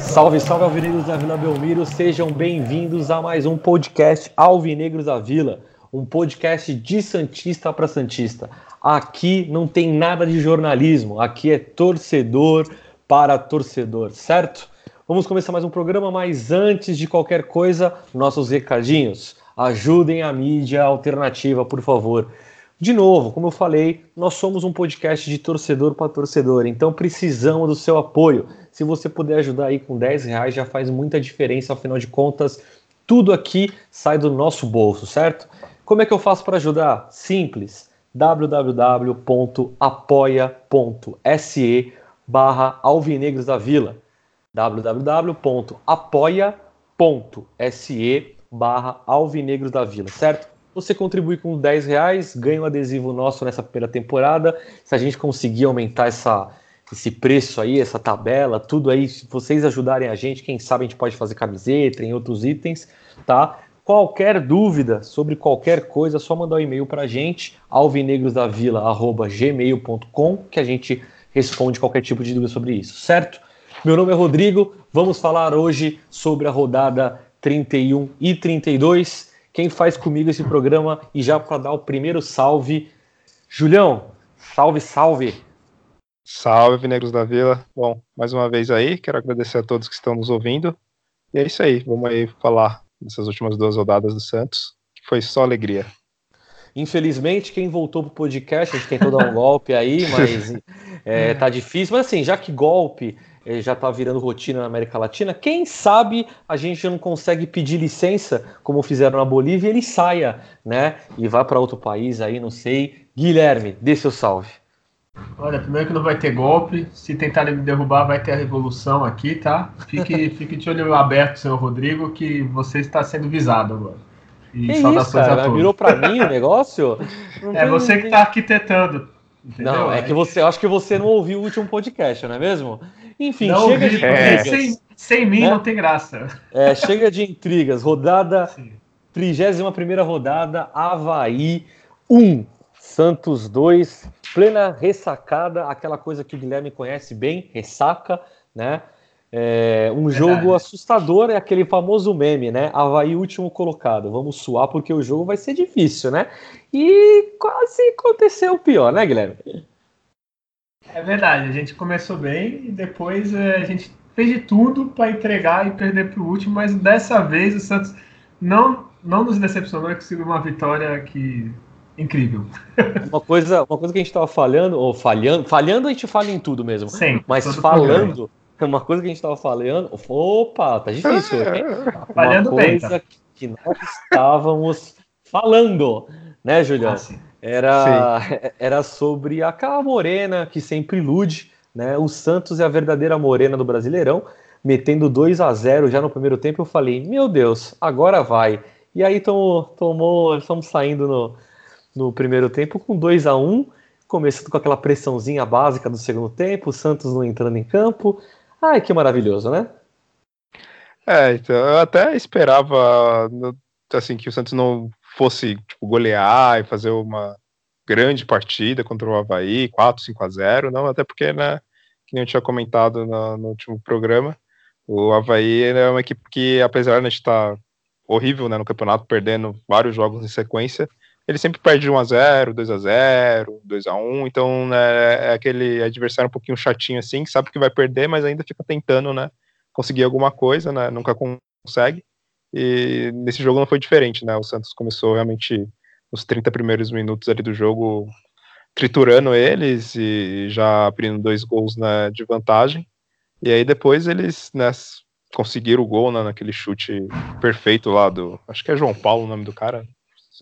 Salve, salve Alvinegros da Vila Belmiro, sejam bem-vindos a mais um podcast Alvinegros da Vila, um podcast de Santista para Santista. Aqui não tem nada de jornalismo, aqui é torcedor para torcedor, certo? Vamos começar mais um programa, mas antes de qualquer coisa, nossos recadinhos. Ajudem a mídia alternativa, por favor. De novo, como eu falei, nós somos um podcast de torcedor para torcedor, então precisamos do seu apoio. Se você puder ajudar aí com 10 reais, já faz muita diferença, afinal de contas, tudo aqui sai do nosso bolso, certo? Como é que eu faço para ajudar? Simples www.apoia.se barra Alvinegros da Vila www.apoia.se barra Alvinegros da Vila, certo? Você contribui com 10 reais, ganha um adesivo nosso nessa primeira temporada. Se a gente conseguir aumentar essa, esse preço aí, essa tabela, tudo aí, se vocês ajudarem a gente, quem sabe a gente pode fazer camiseta, em outros itens, tá? Qualquer dúvida sobre qualquer coisa, é só mandar um e-mail para a gente, alvinegrosdavila.gmail.com, que a gente responde qualquer tipo de dúvida sobre isso, certo? Meu nome é Rodrigo, vamos falar hoje sobre a rodada 31 e 32. Quem faz comigo esse programa e já para dar o primeiro salve, Julião, salve, salve! Salve, Vinegros da Vila. Bom, mais uma vez aí, quero agradecer a todos que estão nos ouvindo. E é isso aí, vamos aí falar dessas últimas duas rodadas do Santos, que foi só alegria. Infelizmente, quem voltou pro podcast, a gente tentou dar um golpe aí, mas é, tá difícil. Mas assim, já que golpe é, já tá virando rotina na América Latina, quem sabe a gente não consegue pedir licença, como fizeram na Bolívia, e ele saia, né? E vá para outro país aí, não sei. Guilherme, dê seu salve. Olha, primeiro que não vai ter golpe. Se tentarem me derrubar, vai ter a revolução aqui, tá? Fique, fique de olho aberto, senhor Rodrigo, que você está sendo visado agora. E que saudações isso, cara? a todos. Virou para mim o negócio? Não é você que está arquitetando. Entendeu? Não, é que você, acho que você não ouviu o último podcast, não é mesmo? Enfim, não chega ouvi, de intrigas. Sem, sem mim né? não tem graça. É, chega de intrigas. Rodada, trigésima primeira rodada, Havaí 1, Santos 2, plena ressacada, aquela coisa que o Guilherme conhece bem, ressaca, né? É, um Verdade. jogo assustador é aquele famoso meme, né? Havaí último colocado. Vamos suar porque o jogo vai ser difícil, né? E quase aconteceu o pior, né, Guilherme? É verdade, a gente começou bem e depois é, a gente fez de tudo para entregar e perder para o último, mas dessa vez o Santos não, não nos decepcionou e conseguiu uma vitória que incrível. Uma coisa, uma coisa que a gente estava falhando, ou falhando, falhando a gente fala em tudo mesmo. Sim, mas falando, uma coisa que a gente estava falando, opa, tá difícil. falhando uma coisa bem, tá? que nós estávamos falando, né, Julião? Ah, era, era sobre aquela morena que sempre ilude, né? O Santos é a verdadeira morena do Brasileirão, metendo 2 a 0 já no primeiro tempo. Eu falei, meu Deus, agora vai. E aí tomou, tomou estamos saindo no, no primeiro tempo com 2 a 1 começando com aquela pressãozinha básica do segundo tempo, o Santos não entrando em campo. Ai, que maravilhoso, né? É, então, eu até esperava assim que o Santos não fosse tipo, golear e fazer uma grande partida contra o Havaí, 4, 5 a 0, não, até porque, né, que nem eu tinha comentado no, no último programa, o Havaí é uma equipe que, apesar de estar horrível né, no campeonato, perdendo vários jogos em sequência, ele sempre perde 1 a 0 2 a 0 2 a 1 então né, é aquele adversário um pouquinho chatinho assim, que sabe que vai perder, mas ainda fica tentando, né, conseguir alguma coisa, né, nunca consegue, e nesse jogo não foi diferente, né, o Santos começou realmente os 30 primeiros minutos ali do jogo triturando eles e já abrindo dois gols né, de vantagem, e aí depois eles, né, conseguiram o gol né, naquele chute perfeito lá do, acho que é João Paulo o nome do cara,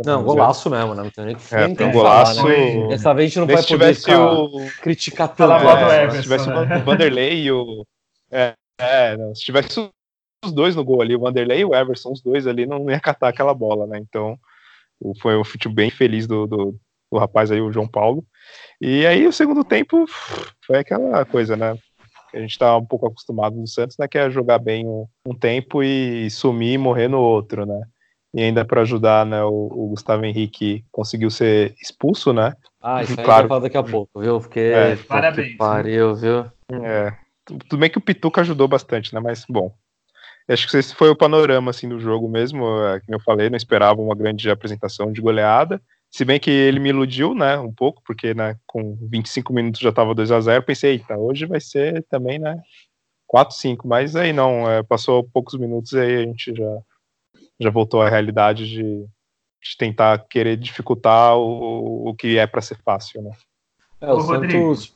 não, golaço mesmo, né? Não tem nem que, é, nem um golaço. Falar, né? Dessa vez a gente não vai poder ficar o... criticar tanto. É, se tivesse né? o Vanderlei e o. É, é não, se tivesse os dois no gol ali, o Vanderlei e o Everson, os dois ali, não ia catar aquela bola, né? Então, foi um futebol bem feliz do, do, do rapaz aí, o João Paulo. E aí o segundo tempo foi aquela coisa, né? A gente tá um pouco acostumado no Santos, né? Que é jogar bem um, um tempo e sumir e morrer no outro, né? E ainda para ajudar, né, o, o, Gustavo Henrique conseguiu ser expulso, né? Ah, isso aí claro. vai falar daqui a pouco, viu? Porque é, parabéns. Pariu, viu? É. Tudo bem que o Pituca ajudou bastante, né? Mas bom. Acho que esse foi o panorama assim do jogo mesmo, é, como eu falei, não esperava uma grande apresentação de goleada. Se bem que ele me iludiu, né, um pouco, porque, né, com 25 minutos já estava 2 a 0 pensei, eita, hoje vai ser também, né, 4 5 mas aí não, é, passou poucos minutos e aí a gente já, já voltou à realidade de, de tentar querer dificultar o, o que é para ser fácil, né. É, o Ô, Santos...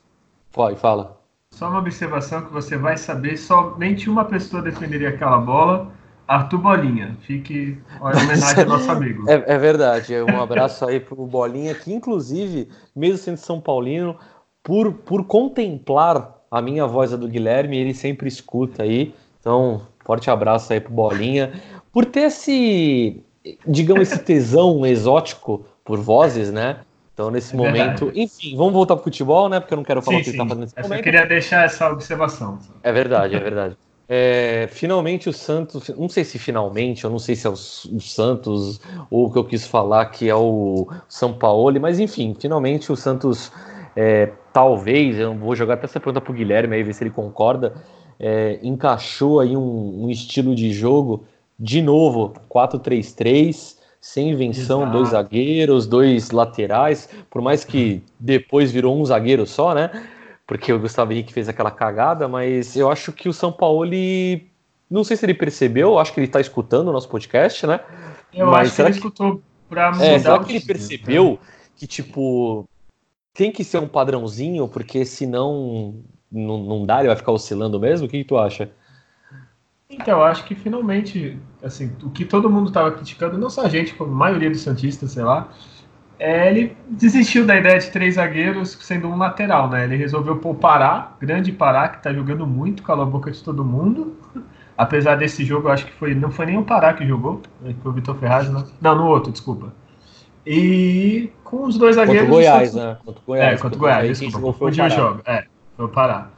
Pode, fala. Só uma observação que você vai saber, somente uma pessoa defenderia aquela bola, Arthur Bolinha, fique uma homenagem ao nosso amigo. É, é, verdade, um abraço aí pro Bolinha, que inclusive, mesmo sendo São Paulino, por, por contemplar a minha voz a do Guilherme, ele sempre escuta aí. Então, forte abraço aí pro Bolinha. Por ter esse, digamos, esse tesão exótico por vozes, né? Então, nesse é momento, verdade. enfim, vamos voltar pro futebol, né? Porque eu não quero falar sim, o que sim. ele tá fazendo nesse momento. Eu queria deixar essa observação. É verdade, é verdade. É, finalmente o Santos, não sei se finalmente, eu não sei se é o, o, Santos ou o que eu quis falar que é o São Paulo, mas enfim, finalmente o Santos, é, talvez, eu vou jogar até essa pergunta pro Guilherme aí, ver se ele concorda, é, encaixou aí um, um, estilo de jogo, de novo, 4-3-3, sem invenção, Exato. dois zagueiros, dois laterais, por mais que depois virou um zagueiro só, né? porque o Gustavo Henrique fez aquela cagada, mas eu acho que o São Paulo, ele... não sei se ele percebeu, acho que ele está escutando o nosso podcast, né? Eu mas acho que ele que... escutou para mudar é, será que ele percebeu que, tipo, tem que ser um padrãozinho, porque senão não, não dá, ele vai ficar oscilando mesmo? O que, que tu acha? Então, eu acho que finalmente, assim, o que todo mundo estava criticando, não só a gente, como a maioria dos Santistas, sei lá, é, ele desistiu da ideia de três zagueiros sendo um lateral, né? Ele resolveu pôr o Pará, grande Pará, que tá jogando muito, calou a boca de todo mundo. Apesar desse jogo, eu acho que foi, não foi nem o Pará que jogou, né? foi o Vitor Ferraz, né? Não, no outro, desculpa. E com os dois zagueiros. Contra o Goiás, né? Contra o Goiás. É, contra o Goiás, desculpa. Foi o jogo. É, foi o Pará.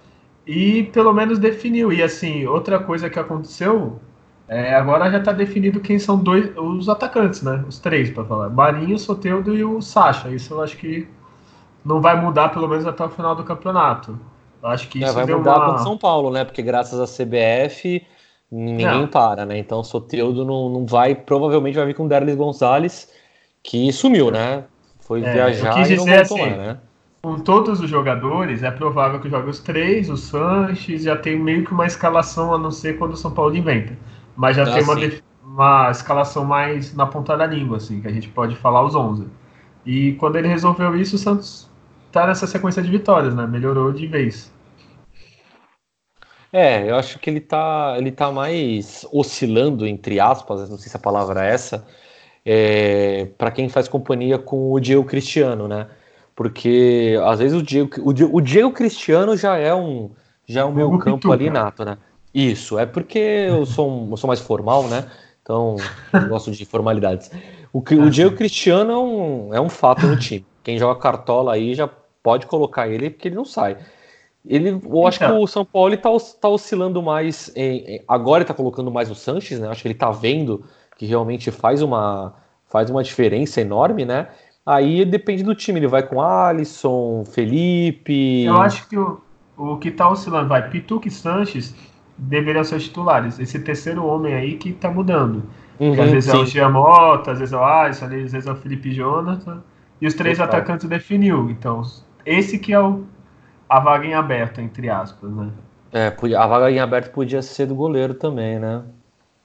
E pelo menos definiu. E assim, outra coisa que aconteceu é, agora já está definido quem são dois, os atacantes, né? Os três, para falar. Marinho, Soteudo e o Sacha. Isso eu acho que não vai mudar, pelo menos até o final do campeonato. Eu acho que é, isso é, vai mudar uma... São Paulo, né? Porque graças à CBF ninguém não. para, né? Então Soteudo não, não vai, provavelmente vai vir com o Derlis Gonzalez, que sumiu, né? Foi é, viajar e não voltou assim, né? Com todos os jogadores, é provável que jogue os três, o Sanches, já tem meio que uma escalação, a não ser quando o São Paulo inventa mas já ah, tem uma, uma escalação mais na ponta da língua, assim, que a gente pode falar os 11. E quando ele resolveu isso, o Santos tá nessa sequência de vitórias, né? Melhorou de vez. É, eu acho que ele tá, ele tá mais oscilando, entre aspas, não sei se a palavra é essa, é, para quem faz companhia com o Diego Cristiano, né? Porque às vezes o Diego, o Diego, o Diego Cristiano já é um já é um meu campo ali nato, né? Isso, é porque eu sou, um, eu sou mais formal, né? Então, eu gosto de formalidades. O, o Diego Cristiano é um, é um fato no time. Quem joga cartola aí já pode colocar ele, porque ele não sai. Ele, eu acho que então. o São Paulo está tá oscilando mais. Em, agora ele está colocando mais o Sanches, né? Acho que ele está vendo que realmente faz uma, faz uma diferença enorme, né? Aí depende do time. Ele vai com Alisson, Felipe. Eu acho que o, o que está oscilando vai Pituque Sanches deveriam ser os titulares. Esse terceiro homem aí que tá mudando. Uhum, às vezes sim. é o Giamota, às vezes é o Alisson, às vezes é o Felipe Jonathan. E os três Total. atacantes definiu. Então, esse que é o, a vaga em aberto, entre aspas, né? É, a vaga em aberto podia ser do goleiro também, né?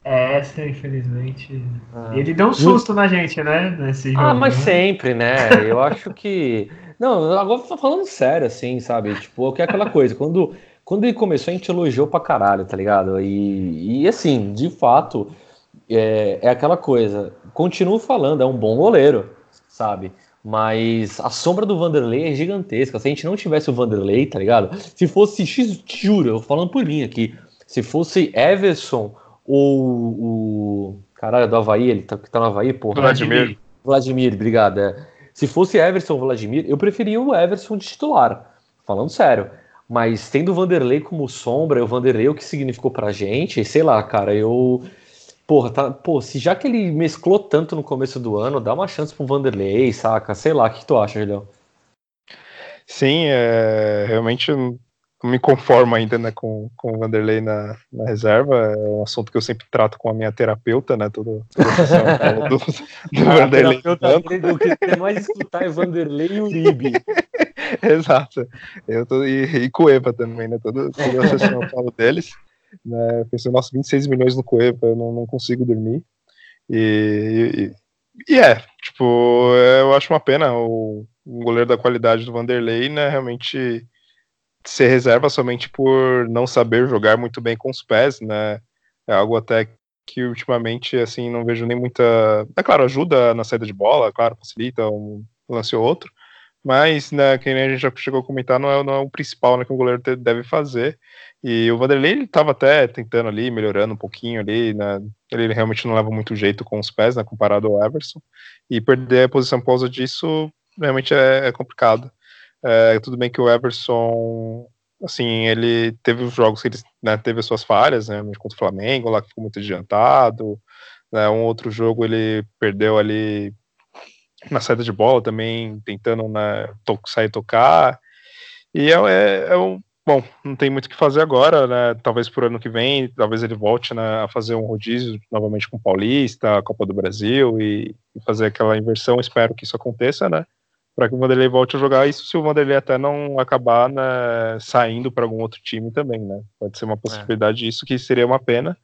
É, essa, infelizmente. Ah. Ele deu um susto na gente, né? Nesse ah, jogo, ah, mas né? sempre, né? Eu acho que. Não, agora tô falando sério, assim, sabe? Tipo, que é aquela coisa, quando quando ele começou, a gente elogiou pra caralho, tá ligado? E, e assim, de fato, é, é aquela coisa. Continuo falando, é um bom goleiro, sabe? Mas a sombra do Vanderlei é gigantesca. Se a gente não tivesse o Vanderlei, tá ligado? Se fosse, te juro, eu falando por mim aqui, se fosse Everson ou o. Caralho, do Havaí, ele tá, que tá no Havaí, porra. Vladimir. Vladimir, obrigado. É. Se fosse Everson ou Vladimir, eu preferia o Everson de titular, falando sério. Mas tendo o Vanderlei como sombra, o Vanderlei o que significou pra gente, sei lá, cara, eu. Porra, tá, pô, se já que ele mesclou tanto no começo do ano, dá uma chance pro Vanderlei, saca? Sei lá, o que tu acha, Julião? Sim, é, realmente me conformo ainda né, com, com o Vanderlei na, na, reserva. É um assunto que eu sempre trato com a minha terapeuta, né? Tudo, tudo do, do Vanderlei. o que tem mais escutar é Vanderlei e Uribe. Exato. Eu tô, e, e Cueva também, né? Todo, toda a sessão eu falo deles. Né, eu pensei, nossa, 26 milhões no Cueva, eu não, não consigo dormir. E, e, e, é, tipo, eu acho uma pena o, o goleiro da qualidade do Vanderlei, né? Realmente ser reserva somente por não saber jogar muito bem com os pés, né? É algo até que ultimamente, assim, não vejo nem muita. É claro, ajuda na saída de bola, claro, facilita um lance ou outro, mas, né, que nem a gente já chegou a comentar, não é, não é o principal né, que o goleiro deve fazer. E o Vanderlei, ele estava até tentando ali, melhorando um pouquinho ali, né? Ele realmente não leva muito jeito com os pés, né, comparado ao Everson. E perder a posição por causa disso realmente é, é complicado. É, tudo bem que o Everson, assim, ele teve os jogos que ele né, teve as suas falhas, né, contra o Flamengo, lá que ficou muito adiantado, né, um outro jogo ele perdeu ali na saída de bola também, tentando né, to sair tocar, e é, é, é, um, bom, não tem muito o que fazer agora, né, talvez por ano que vem, talvez ele volte né, a fazer um rodízio novamente com o Paulista, Copa do Brasil, e, e fazer aquela inversão, espero que isso aconteça, né, para que o Vanderlei volte a jogar. Isso se o Vanderlei até não acabar né, saindo para algum outro time também, né? Pode ser uma possibilidade é. disso, que seria uma pena.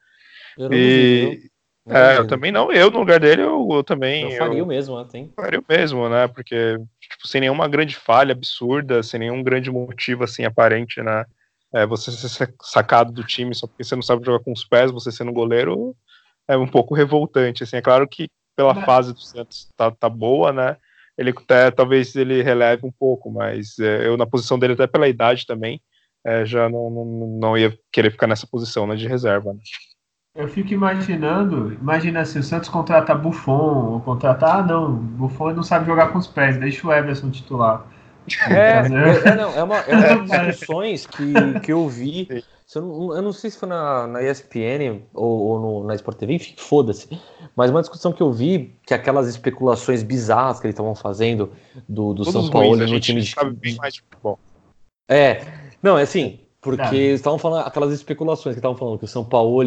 Eu e... é, eu também não. Eu, no lugar dele, eu, eu também. Eu faria eu, o mesmo, tem. Faria o mesmo, né? Porque, tipo, sem nenhuma grande falha absurda, sem nenhum grande motivo, assim, aparente, né? É, você ser sacado do time só porque você não sabe jogar com os pés, você sendo goleiro, é um pouco revoltante, assim. É claro que pela fase do Santos tá, tá boa, né? Ele até, talvez ele releve um pouco, mas é, eu na posição dele, até pela idade também, é, já não, não, não, ia querer ficar nessa posição né, de reserva. Né? Eu fico imaginando, imagina se o Santos contratar Buffon, ou contratar, ah não, Buffon não sabe jogar com os pés, deixa o Everson titular. É, é, é, não, é uma, é uma das discussões que, que eu vi eu não, eu não sei se foi na, na ESPN ou, ou no, na Sport TV, enfim, foda-se. Mas uma discussão que eu vi, que aquelas especulações bizarras que eles estavam fazendo do, do São Paulo ruins, no time de. Sabe bem mais de futebol. É, não, é assim, porque eles estavam falando aquelas especulações que estavam falando que o São Paulo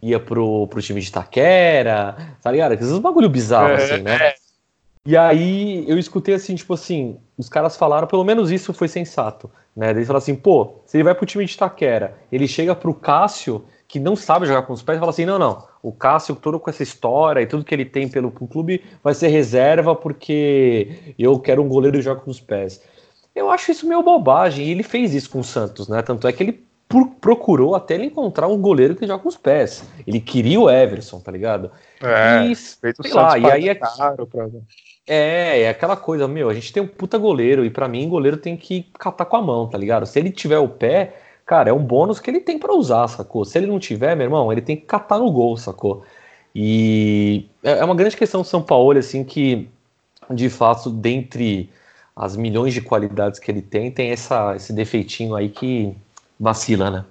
ia pro, pro time de Taquera, tá ligado? Esses bagulho bizarro, é, assim, né? É. E aí eu escutei assim, tipo assim, os caras falaram, pelo menos isso foi sensato. Né? Eles falaram assim, pô, se ele vai pro time de Taquera, ele chega pro Cássio, que não sabe jogar com os pés, e fala assim, não, não, o Cássio, todo com essa história e tudo que ele tem pelo clube, vai ser reserva porque eu quero um goleiro que joga com os pés. Eu acho isso meio bobagem, e ele fez isso com o Santos, né? Tanto é que ele procurou até ele encontrar um goleiro que joga com os pés. Ele queria o Everson, tá ligado? É, e, sei lá, e aí é caro pra... É, é aquela coisa, meu, a gente tem um puta goleiro e para mim goleiro tem que catar com a mão, tá ligado? Se ele tiver o pé, cara, é um bônus que ele tem para usar, sacou? Se ele não tiver, meu irmão, ele tem que catar no gol, sacou? E é, é uma grande questão do São Paulo, assim, que de fato, dentre as milhões de qualidades que ele tem, tem essa, esse defeitinho aí que vacila, né?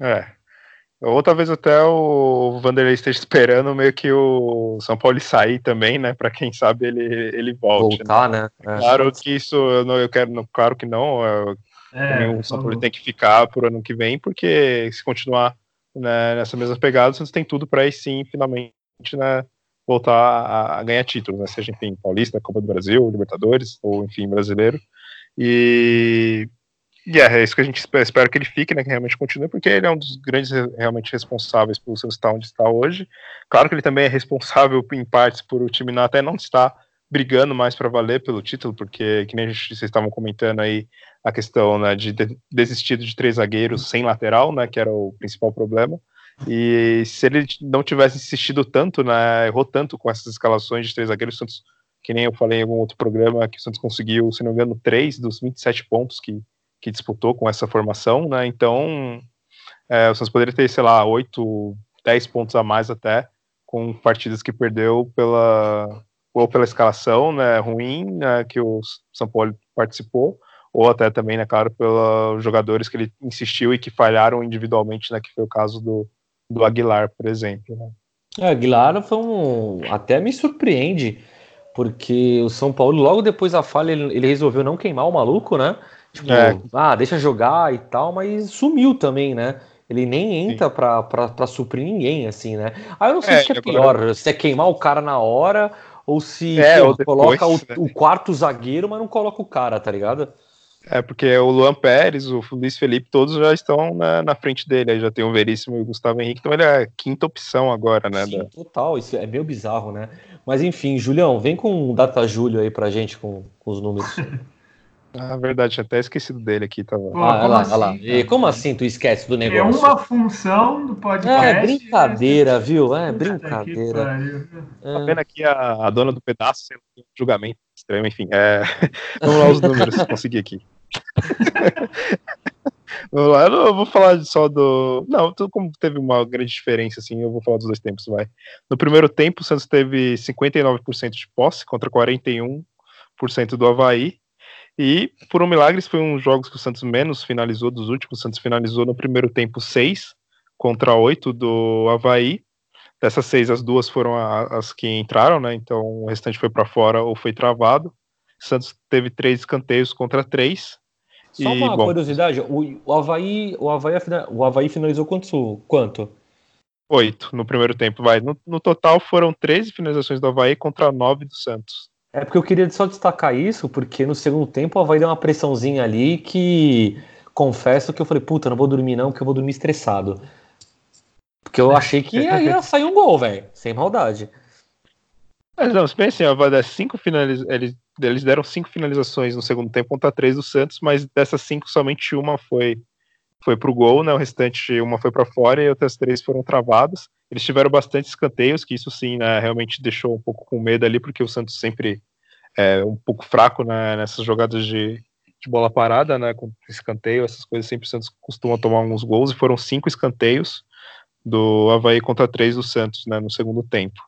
É, ou talvez até o Vanderlei esteja esperando meio que o São Paulo sair também, né? Para quem sabe ele, ele volte. Né? Voltar, né? né? É. Claro que isso eu, não, eu quero, claro que não. Eu, é, o São Paulo tem que ficar por ano que vem, porque se continuar né, nessa mesma pegada, o Santos tem tudo para aí sim, finalmente, né, voltar a, a, ganhar títulos, né? Seja, enfim, Paulista, Copa do Brasil, Libertadores, ou enfim, brasileiro. E e é, é isso que a gente espera, espera que ele fique, né, que realmente continue, porque ele é um dos grandes realmente responsáveis pelo Santos estar onde está hoje. Claro que ele também é responsável em partes por o time não, até não estar brigando mais para valer pelo título, porque que nem a gente, vocês estavam comentando aí a questão né, de desistir de três zagueiros sem lateral, né, que era o principal problema. E se ele não tivesse insistido tanto, né, errou tanto com essas escalações de três zagueiros, Santos, que nem eu falei em algum outro programa, que o Santos conseguiu, se não me engano, três dos 27 pontos que que disputou com essa formação, né? Então, é, o Santos poderia ter, sei lá, 8, 10 pontos a mais até com partidas que perdeu pela, ou pela escalação né, ruim né, que o São Paulo participou, ou até também, né, claro, pelos jogadores que ele insistiu e que falharam individualmente, né, que foi o caso do, do Aguilar, por exemplo. Né. É, Aguilar foi um. Até me surpreende, porque o São Paulo, logo depois da falha, ele, ele resolveu não queimar o maluco, né? Tipo, é. ah, deixa jogar e tal, mas sumiu também, né? Ele nem entra pra, pra, pra suprir ninguém, assim, né? Aí eu não sei é, se é pior, se é queimar o cara na hora ou se é, ou depois, coloca o, né? o, quarto zagueiro, mas não coloca o cara, tá ligado? É, porque o Luan Pérez, o Luiz Felipe, todos já estão na, na frente dele. Aí já tem o Veríssimo e o Gustavo Henrique, então ele é a quinta opção agora, né? Sim, da... total, isso é meio bizarro, né? Mas enfim, Julião, vem com um data Júlio aí pra gente com, com os números. Ah, verdade, tinha até esquecido dele aqui. Tava... Pô, ah, olha lá, assim, olha lá. E como assim tu esquece do negócio? É uma função do podcast. É brincadeira, viu? É brincadeira. É. Tá vendo aqui a, a dona do pedaço, julgamento estranho, enfim. É... Vamos lá os números, consegui aqui. Vamos lá, eu não vou falar só do. Não, como teve uma grande diferença, assim, eu vou falar dos dois tempos, vai. No primeiro tempo, o Santos teve 59% de posse contra 41% do Havaí. E, por um milagre, foi um dos jogos que o Santos menos finalizou dos últimos. O Santos finalizou no primeiro tempo 6 contra 8 do Havaí. Dessas seis, as duas foram as que entraram, né? Então o restante foi para fora ou foi travado. O Santos teve três escanteios contra três. Só e, uma bom, curiosidade, o, o, Havaí, o, Havaí, o Havaí finalizou quanto? quanto? Oito no primeiro tempo, vai. No, no total foram 13 finalizações do Havaí contra nove do Santos. É porque eu queria só destacar isso, porque no segundo tempo o Havaí deu uma pressãozinha ali que confesso que eu falei, puta, não vou dormir não, porque eu vou dormir estressado. Porque eu achei que ia, ia sair um gol, velho, sem maldade. Mas não, se bem assim, ó, das cinco finaliz... eles, eles deram cinco finalizações no segundo tempo contra três do Santos, mas dessas cinco somente uma foi foi pro gol, né? O restante uma foi para fora e outras três foram travadas. Eles tiveram bastante escanteios, que isso sim, né, realmente deixou um pouco com medo ali, porque o Santos sempre é um pouco fraco né, nessas jogadas de, de bola parada, né, com escanteio, essas coisas sempre o Santos costuma tomar alguns gols, e foram cinco escanteios do Havaí contra três do Santos, né, no segundo tempo.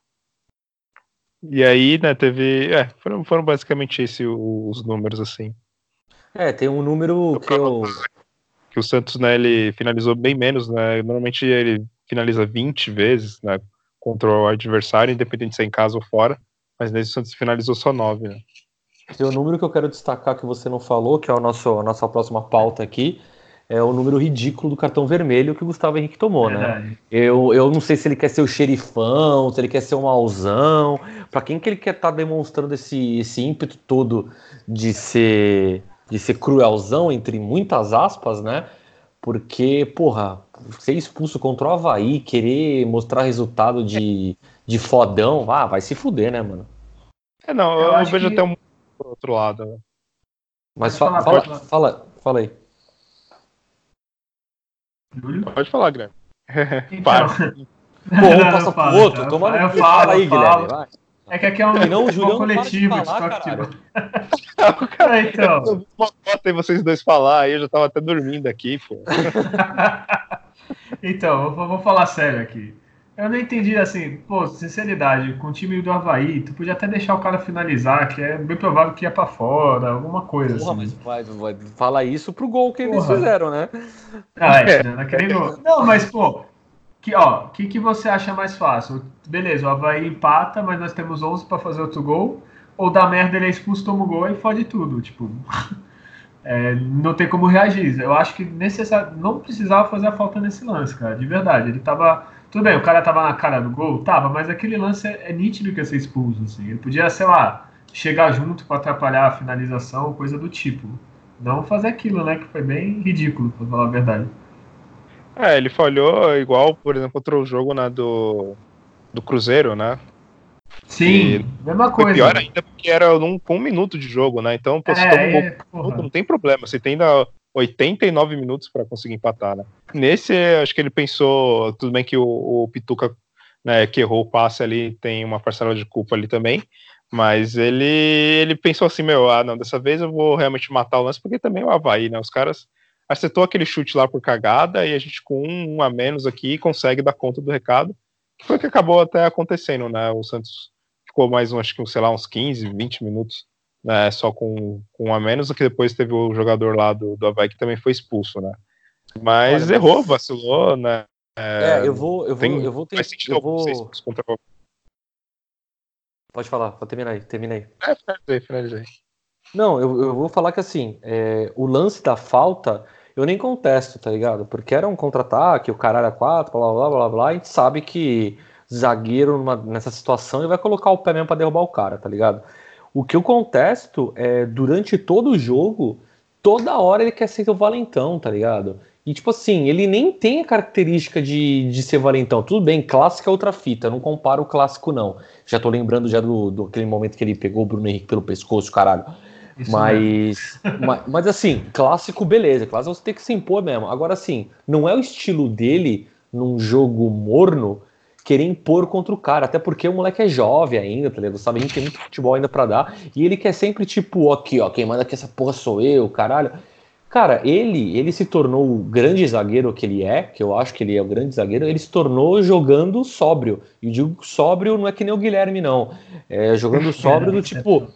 E aí, né, teve, é, foram, foram basicamente esses os números, assim. É, tem um número que eu... Que o Santos, né, ele finalizou bem menos, né, normalmente ele finaliza 20 vezes né, contra o adversário, independente se é em casa ou fora, mas nesse Santos finalizou só 9. Né? Tem um número que eu quero destacar que você não falou, que é o nosso, a nossa próxima pauta aqui, é o número ridículo do cartão vermelho que o Gustavo Henrique tomou, né? Eu, eu não sei se ele quer ser o xerifão, se ele quer ser o mauzão, para quem que ele quer estar tá demonstrando esse, esse ímpeto todo de ser de ser cruelzão, entre muitas aspas, né? Porque, porra, ser expulso contra o Havaí, querer mostrar resultado de, de fodão, ah, vai se fuder, né, mano? É, não, eu, eu vejo que... até um outro lado. Né? Mas fa fala, fala, fala, fala, aí. Pode falar, Guilherme. Então... Pô, um passa pro outro, toma no cu, fala aí, Guilherme, vai. É que aqui é um, não, o Julião coletivo de falar, de é, então. Bota aí vocês dois falar aí, eu já tava até dormindo aqui, pô. então, eu vou falar sério aqui. Eu não entendi assim, pô, sinceridade, com o time do Havaí, tu podia até deixar o cara finalizar, que é bem provável que ia pra fora, alguma coisa. Porra, assim. mas vai, vai falar isso pro gol que Porra. eles fizeram, né? Ah, é, naquele gol. Não, mas, pô, que, ó, o que, que você acha mais fácil? Beleza, o Havaí empata, mas nós temos 11 para fazer outro gol. Ou dá merda, ele é expulso, toma o gol e fode tudo. Tipo, é, não tem como reagir. Eu acho que necessário, não precisava fazer a falta nesse lance, cara. De verdade. Ele tava. Tudo bem, o cara tava na cara do gol? Tava, mas aquele lance é, é nítido que ia ser expulso. Assim. Ele podia, sei lá, chegar junto para atrapalhar a finalização, coisa do tipo. Não fazer aquilo, né? Que foi bem ridículo, pra falar a verdade. É, ele falhou igual, por exemplo, outro jogo né, do, do Cruzeiro, né? Sim, e mesma coisa. pior ainda porque era num, um minuto de jogo, né? Então, pô, é, um gol, não tem problema. Você tem ainda 89 minutos para conseguir empatar, né? Nesse, acho que ele pensou, tudo bem que o, o Pituca, né, que errou o passe ali, tem uma parcela de culpa ali também, mas ele, ele pensou assim, meu, ah, não, dessa vez eu vou realmente matar o lance, porque também é o Havaí, né? Os caras acertou aquele chute lá por cagada e a gente com um, um a menos aqui consegue dar conta do recado, que foi o que acabou até acontecendo, né? O Santos ficou mais, um, acho que, sei lá, uns 15, 20 minutos, né, só com, com um a menos, que depois teve o jogador lá do, do Havaí que também foi expulso, né? Mas Olha, errou, vacilou, né? É, é eu vou, eu vou, tem, eu vou ter, eu vou... Pode falar, pode terminar aí, termina aí. É, finalizei, finalizei. Não, eu, eu vou falar que assim, é, o lance da falta, eu nem contesto, tá ligado? Porque era um contra-ataque, o caralho é quatro, blá blá blá blá, a gente sabe que zagueiro numa, nessa situação ele vai colocar o pé mesmo pra derrubar o cara, tá ligado? O que eu contesto é durante todo o jogo, toda hora ele quer ser o valentão, tá ligado? E, tipo assim, ele nem tem a característica de, de ser valentão. Tudo bem, clássico é outra fita, não comparo o clássico, não. Já tô lembrando já do, do aquele momento que ele pegou o Bruno Henrique pelo pescoço, caralho. Mas, mas, mas, assim, clássico, beleza. Clássico você tem que se impor mesmo. Agora, assim, não é o estilo dele num jogo morno querer impor contra o cara, até porque o moleque é jovem ainda, tá ligado? Sabe, a gente tem muito futebol ainda para dar, e ele quer sempre, tipo, aqui, ó, quem manda aqui essa porra sou eu, caralho. Cara, ele, ele se tornou o grande zagueiro que ele é, que eu acho que ele é o grande zagueiro, ele se tornou jogando sóbrio. E digo sóbrio não é que nem o Guilherme, não. É jogando sóbrio do tipo.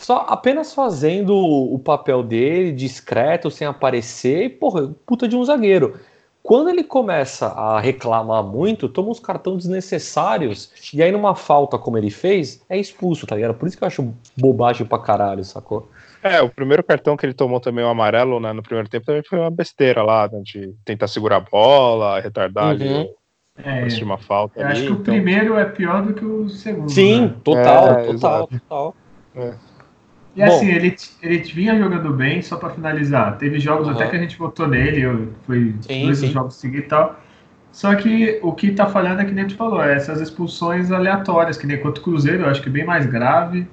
Só apenas fazendo o papel dele, discreto, sem aparecer, e, porra, puta de um zagueiro. Quando ele começa a reclamar muito, toma uns cartões desnecessários, e aí numa falta como ele fez, é expulso, tá ligado? Por isso que eu acho bobagem pra caralho, sacou? É, o primeiro cartão que ele tomou também, o amarelo, né, no primeiro tempo, também foi uma besteira lá, né, de tentar segurar a bola, retardar uhum. ali é, de uma falta. Eu ali, acho que então... o primeiro é pior do que o segundo. Sim, né? total, é, total, exato. total. É. E assim, ele, ele vinha jogando bem, só para finalizar. Teve jogos uhum. até que a gente votou nele, eu, foi sim, dois sim. jogos seguidos e tal. Só que o que tá falhando é que nem tu falou, é essas expulsões aleatórias, que nem contra o Cruzeiro, eu acho que é bem mais grave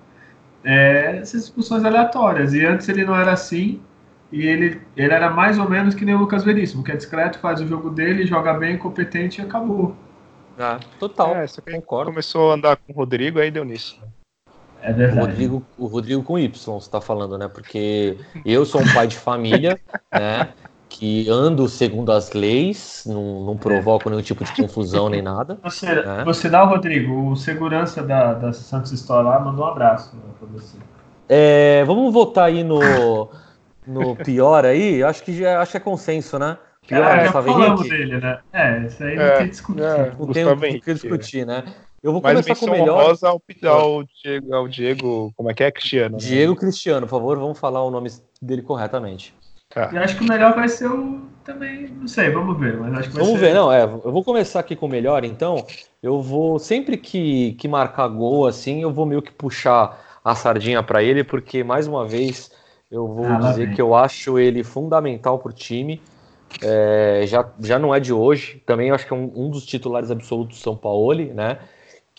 é, essas expulsões aleatórias. E antes ele não era assim, e ele, ele era mais ou menos que nem o Lucas Veríssimo, que é discreto, faz o jogo dele, joga bem, competente e acabou. Ah, total. É, concordo. Começou a andar com o Rodrigo, aí deu nisso. É verdade. O Rodrigo, o Rodrigo com Y, você está falando, né? Porque eu sou um pai de família, né? que ando segundo as leis, não, não provoco nenhum tipo de confusão nem nada. Você, né? você dá, Rodrigo, o segurança da, da Santos Store lá mandou um abraço né, para você. É, vamos votar aí no, no pior aí? Acho que já acho que é consenso, né? Pior, Cara, já falamos dele, né? É, isso aí não é, tem que discutir. É, não tem o que discutir, né? Eu vou começar com o melhor. Rosa ao, ao, Diego, ao Diego, como é que é? Cristiano. Né? Diego Cristiano, por favor, vamos falar o nome dele corretamente. Tá. E acho que o melhor vai ser o. Também, não sei, vamos ver. Mas acho que vamos ser... ver, não, é. Eu vou começar aqui com o melhor, então. Eu vou, sempre que, que marcar gol, assim, eu vou meio que puxar a sardinha para ele, porque, mais uma vez, eu vou ah, dizer que eu acho ele fundamental pro time. É, já, já não é de hoje. Também acho que é um, um dos titulares absolutos do São Paulo, né?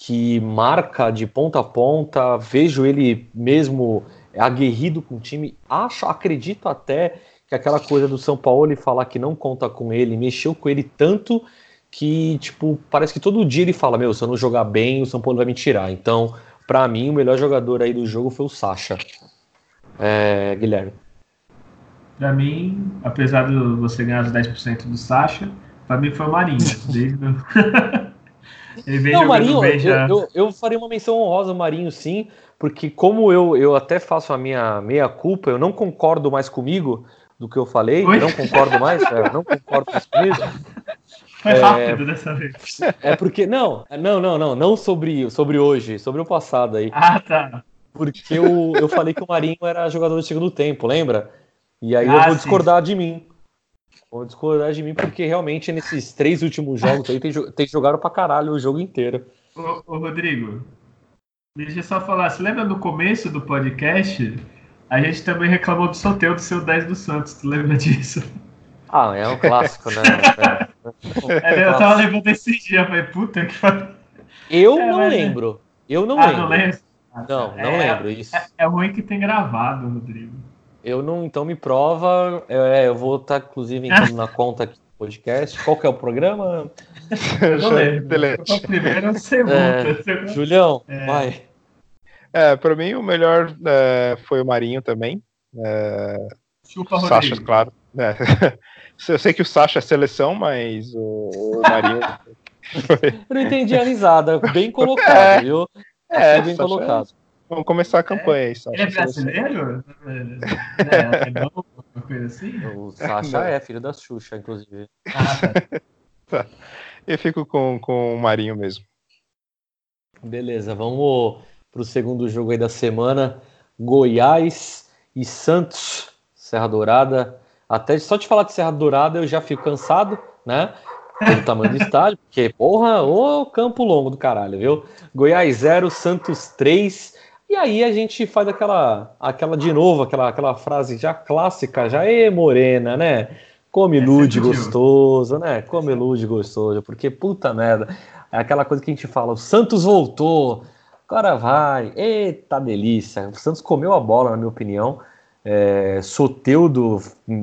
Que marca de ponta a ponta. Vejo ele mesmo aguerrido com o time. Acho, acredito até que aquela coisa do São Paulo ele falar que não conta com ele, mexeu com ele tanto que, tipo, parece que todo dia ele fala: Meu, se eu não jogar bem, o São Paulo vai me tirar. Então, para mim, o melhor jogador aí do jogo foi o Sacha. É, Guilherme. Pra mim, apesar de você ganhar os 10% do Sacha, pra mim foi o Marinho. Desde Ele vem não, Marinho, bem. Eu, eu, eu faria uma menção honrosa ao Marinho, sim, porque como eu, eu até faço a minha meia culpa, eu não concordo mais comigo, do que eu falei, Oi? não concordo mais, é, não concordo mais comigo. Foi é, rápido dessa vez. É porque, não, não, não, não, não sobre, sobre hoje, sobre o passado aí. Ah, tá. Porque eu, eu falei que o Marinho era jogador do segundo tempo, lembra? E aí ah, eu vou sim. discordar de mim. Vou discordar de mim porque realmente nesses três últimos jogos aí tem, tem jogado pra caralho o jogo inteiro. Ô, ô Rodrigo, deixa eu só falar, você lembra no começo do podcast a gente também reclamou do sorteio do seu 10 do Santos, tu lembra disso? Ah, é um clássico, né? É, eu tava lembrando desse dia, falei, puta que pariu. Eu é, não mas... lembro. Eu não ah, lembro. Não, lembro. não, não é, lembro isso. É, é, ruim que tem gravado, Rodrigo. Eu não, então me prova. É, eu vou estar, inclusive, entrando na conta aqui do podcast. Qual que é o programa? Eu não lembro. Primeiro ou segundo. É, Julião, vai. É, para mim o melhor é, foi o Marinho também. É, Chupa, o Sacha, claro. É. Eu sei que o Sacha é seleção, mas o, o Marinho. Eu não entendi a risada, bem colocado, é. viu? É, bem Sacha colocado. Vamos começar a campanha aí, Sacha. Ele é brasileiro? É, é não, uma coisa assim? O Sasha é filho da Xuxa, inclusive. Ah, tá. Eu fico com, com o Marinho mesmo. Beleza, vamos pro segundo jogo aí da semana. Goiás e Santos, Serra Dourada. Até só de falar de Serra Dourada eu já fico cansado, né? Pelo tamanho do estádio, porque, porra, ô campo longo do caralho, viu? Goiás 0, Santos 3. E aí a gente faz aquela, aquela de novo, aquela, aquela frase já clássica, já é morena, né? Come Essa lude é gostoso, né? Come lude gostoso, porque puta merda. É aquela coisa que a gente fala, o Santos voltou, agora vai, eita delícia. O Santos comeu a bola, na minha opinião. É, Soteudo,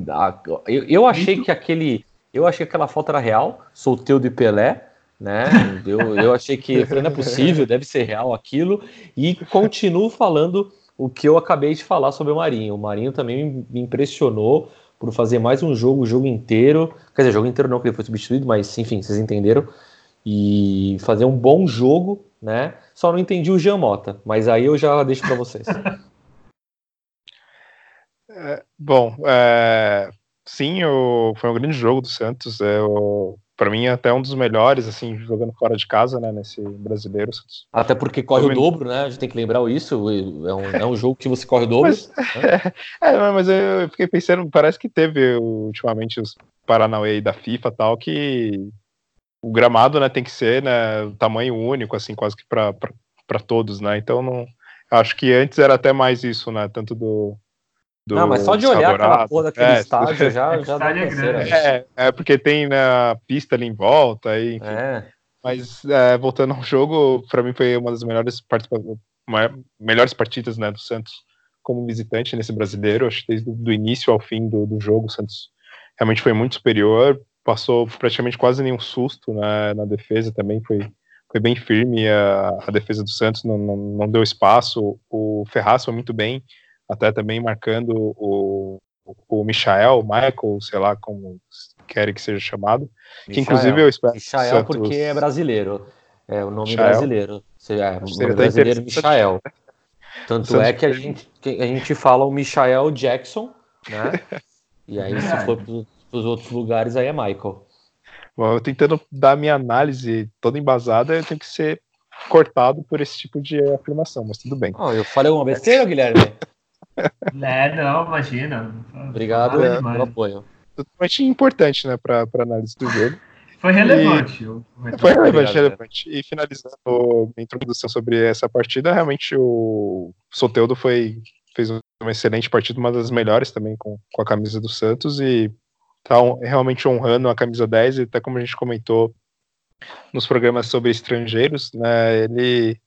a- eu, eu achei que aquele, eu achei que aquela falta era real, Soteudo e Pelé, né? Eu, eu achei que não é possível, deve ser real aquilo. E continuo falando o que eu acabei de falar sobre o Marinho. O Marinho também me impressionou por fazer mais um jogo, o jogo inteiro. Quer dizer, jogo inteiro não, que ele foi substituído, mas enfim, vocês entenderam. E fazer um bom jogo, né? Só não entendi o Jean Mota, mas aí eu já deixo para vocês. Bom, é, sim, o, foi um grande jogo do Santos. É, o, para mim, até um dos melhores, assim, jogando fora de casa, né, nesse brasileiro. Até porque corre o dobro, né? A gente tem que lembrar isso. É um, é um jogo que você corre o dobro. Mas, é, mas eu fiquei pensando, parece que teve ultimamente os Paranauê da FIFA e tal, que o gramado, né, tem que ser, né, tamanho único, assim, quase que para todos, né? Então, não, acho que antes era até mais isso, né, tanto do. Do não, mas só de olhar aquela porra daquele É, estádio já, já dá é grande. né? É, é porque tem né, a pista ali em volta, aí, enfim. É. Mas é, voltando ao jogo, para mim foi uma das melhores, participa- ma- melhores partidas né, do Santos como visitante nesse brasileiro. Acho que desde o do início ao fim do, do jogo, o Santos realmente foi muito superior. Passou praticamente quase nenhum susto né, na defesa também, foi, foi bem firme. A, a defesa do Santos não, não, não deu espaço. O Ferraz foi muito bem, até também marcando o, o Michael, Michael, sei lá como querem que seja chamado. Que inclusive eu espero. Michael Santos- porque é brasileiro. É o nome Michael. brasileiro. É, o nome brasileiro interessante. Michael. Tanto é que a gente, que a gente fala o Michael Jackson, né? E aí, se for para os outros lugares, aí é Michael. Bom, eu tentando dar minha análise toda embasada, eu tenho que ser cortado por esse tipo de afirmação, mas tudo bem. Ó, eu falei uma besteira, Guilherme? É, não, imagina. Obrigado É, pelo apoio. Totalmente importante, né, para análise do jogo. Foi relevante. o- Foi relevante, Obrigado, relevante. E finalizando a introdução sobre essa partida, realmente o Soteudo foi, fez uma excelente partida, uma das melhores também com, com a camisa do Santos e tá hon- realmente honrando a camisa 10 e até como a gente comentou nos programas sobre estrangeiros, né, ele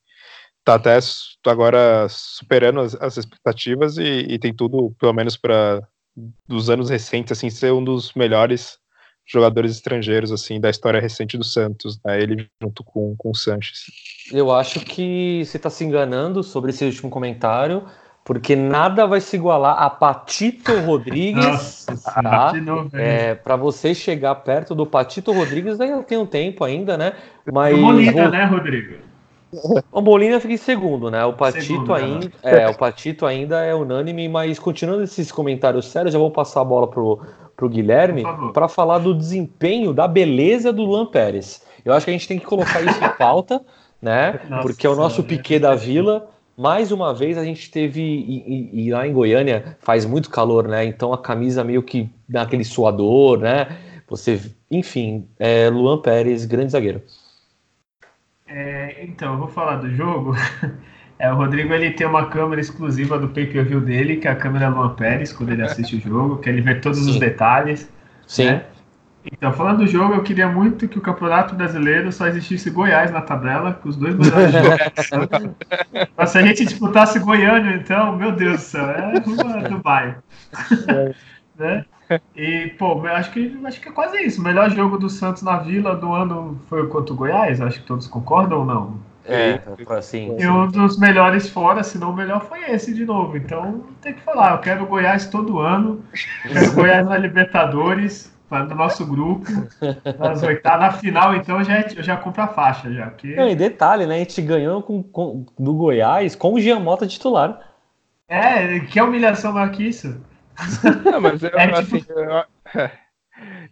tá até s- agora superando as, as expectativas e, e tem tudo, pelo menos para dos anos recentes, assim, ser um dos melhores jogadores estrangeiros assim da história recente do Santos, né? Ele junto com, com o Sanches. Eu acho que você está se enganando sobre esse último comentário, porque nada vai se igualar a Patito Rodrigues. Nossa, tá? É, para você chegar perto do Patito Rodrigues, ainda tem um tempo ainda, né? Mas O Molina, vou- né, Rodrigo? O Molina fica em segundo, né? O Patito Segundo, né? ainda, é, o Patito ainda é unânime, mas continuando esses comentários sérios, eu vou passar a bola pro, pro Guilherme para falar do desempenho, da beleza do Luan Pérez. Eu acho que a gente tem que colocar isso em pauta, né? Nossa Porque é o nosso Senhora, Piquet da Vila. Mais uma vez a gente teve e, e- e lá em Goiânia faz muito calor, né? Então a camisa meio que dá aquele suador, né? Você, enfim, é Luan Pérez, grande zagueiro. É, então, eu vou falar do jogo. É, o Rodrigo ele tem uma câmera exclusiva do pay-per-view dele, que é a câmera Luan Pérez, quando ele assiste o jogo, que ele vê todos os Sim. detalhes. Sim. né? Então, falando do jogo, eu queria muito que o Campeonato Brasileiro só existisse Goiás na tabela, que os dois melhores jogos. Mas se a gente disputasse Goiânia, então, meu Deus do céu, é rumo a Dubai. né? E, pô, eu acho que, acho que é quase isso. O melhor jogo do Santos na Vila do ano foi contra o Goiás? Acho que todos concordam ou não? É, assim. E um dos melhores fora, se não o melhor, foi esse de novo. Então tem que falar, eu quero o Goiás todo ano, quero o Goiás na Libertadores, do nosso grupo, nas oitavas, na final, então, já, eu já compro a faixa, já. Porque... Não, e detalhe, né? A gente ganhou com, com, do Goiás com o Giamota titular. É, que humilhação maior que isso. Não, mas eu, é, assim, tipo, eu,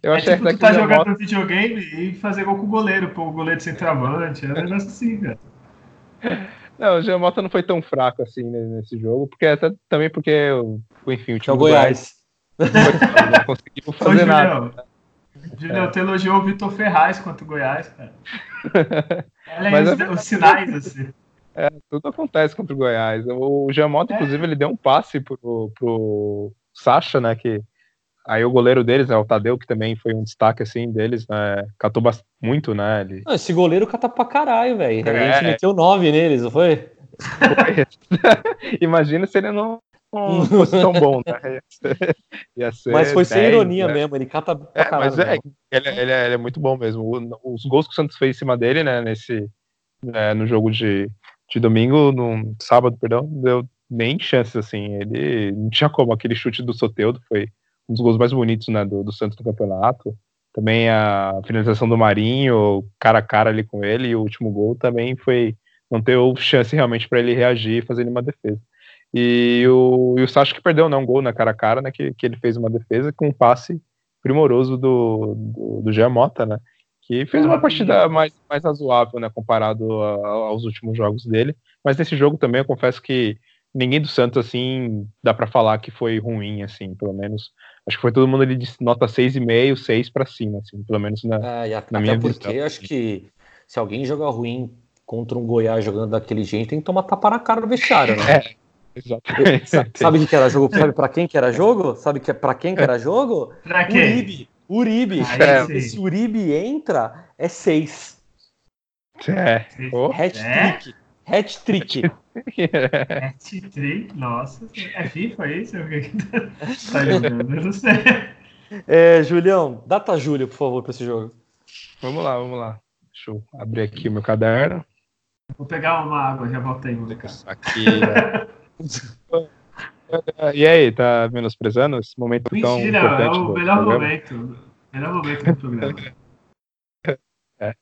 eu é tipo tu tá jogando moto... videogame e fazer gol com o goleiro, pô, o goleiro de centroavante, é um negócio assim, cara. Não, o Giamota não foi tão fraco assim nesse jogo, porque até, também porque, enfim, o time é o Goiás. Goiás não conseguiu fazer Ô, nada. Julião, é. tu elogiou o Vitor Ferraz contra o Goiás, cara. Olha Mas aí é os, sinais, assim. É, tudo acontece contra o Goiás. O Giamota, é. inclusive, ele deu um passe pro, pro Sacha, né, que Aí o goleiro deles, né, o Tadeu, que também foi um destaque assim deles, né, catou muito, né? Ele... Não, esse goleiro cata pra caralho, velho. É. A gente meteu nove neles, não foi? Imagina se ele não, não fosse tão bom, né? Ia ser, mas foi 10, sem ironia né? mesmo, ele cata pra é, Mas é, ele, ele, é, ele, é muito bom mesmo. Os gols que o Santos fez em cima dele, né, nesse, né, no jogo de, de domingo, no sábado, perdão, deu nem chances, assim. Ele não tinha como, aquele chute do Soteudo foi um dos gols mais bonitos né, do, do Santos no campeonato. Também a finalização do Marinho, cara a cara ali com ele, e o último gol também foi. Não ter chance realmente para ele reagir e fazer nenhuma defesa. E o, e o Sacha que perdeu né, um gol na cara a cara, né, que, que ele fez uma defesa com um passe primoroso do, do, do Giamota, né, que fez uma partida mais, mais razoável né, comparado a, aos últimos jogos dele. Mas nesse jogo também eu confesso que ninguém do Santos, assim, dá para falar que foi ruim, assim, pelo menos. Acho que foi todo mundo ali de nota 6,5, 6 para cima, assim, pelo menos na, é, na minha porque visão. acho que se alguém jogar ruim contra um Goiás jogando daquele jeito, tem que tomar tapa na cara do vestiário, né? É, exatamente. Sabe o que era jogo? Sabe para quem que era jogo? Sabe que para quem que era jogo? Pra quem? Uribe. Uribe. É. Se Uribe entra, é 6. É. Oh. Hat-trick. Hat-trick. Hat-trick? Nossa. É FIFA isso? O que tá jogando? Eu não sei. É, Julião, data Júlio, por favor, para esse jogo. Vamos lá, vamos lá. Deixa eu abrir aqui o meu caderno. Vou pegar uma água, já voltei, molecada. Aqui. e aí, tá menosprezando esse momento Mentira, tão importante? é o melhor momento. Melhor momento do programa. É.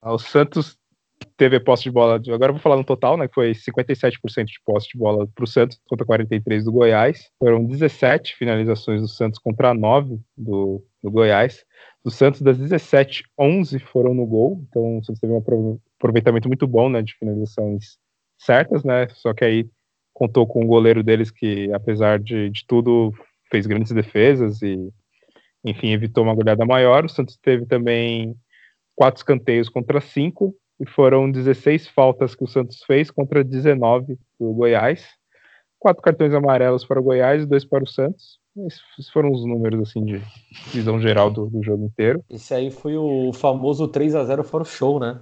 O Santos teve posse de bola, agora vou falar no total, né, que foi 57% de posse de bola para o Santos contra 43 do Goiás. Foram 17 finalizações do Santos contra 9 do, do Goiás. Do Santos, das 17, 11 foram no gol, então o Santos teve um aproveitamento muito bom, né, de finalizações certas, né, só que aí contou com o goleiro deles que, apesar de, de tudo, fez grandes defesas e, enfim, evitou uma goleada maior. O Santos teve também quatro escanteios contra cinco, e foram 16 faltas que o Santos fez contra 19 do Goiás. Quatro cartões amarelos para o Goiás e dois para o Santos. Esses foram os números assim de visão geral do, do jogo inteiro. Esse aí foi o famoso 3 a 0 para o show, né?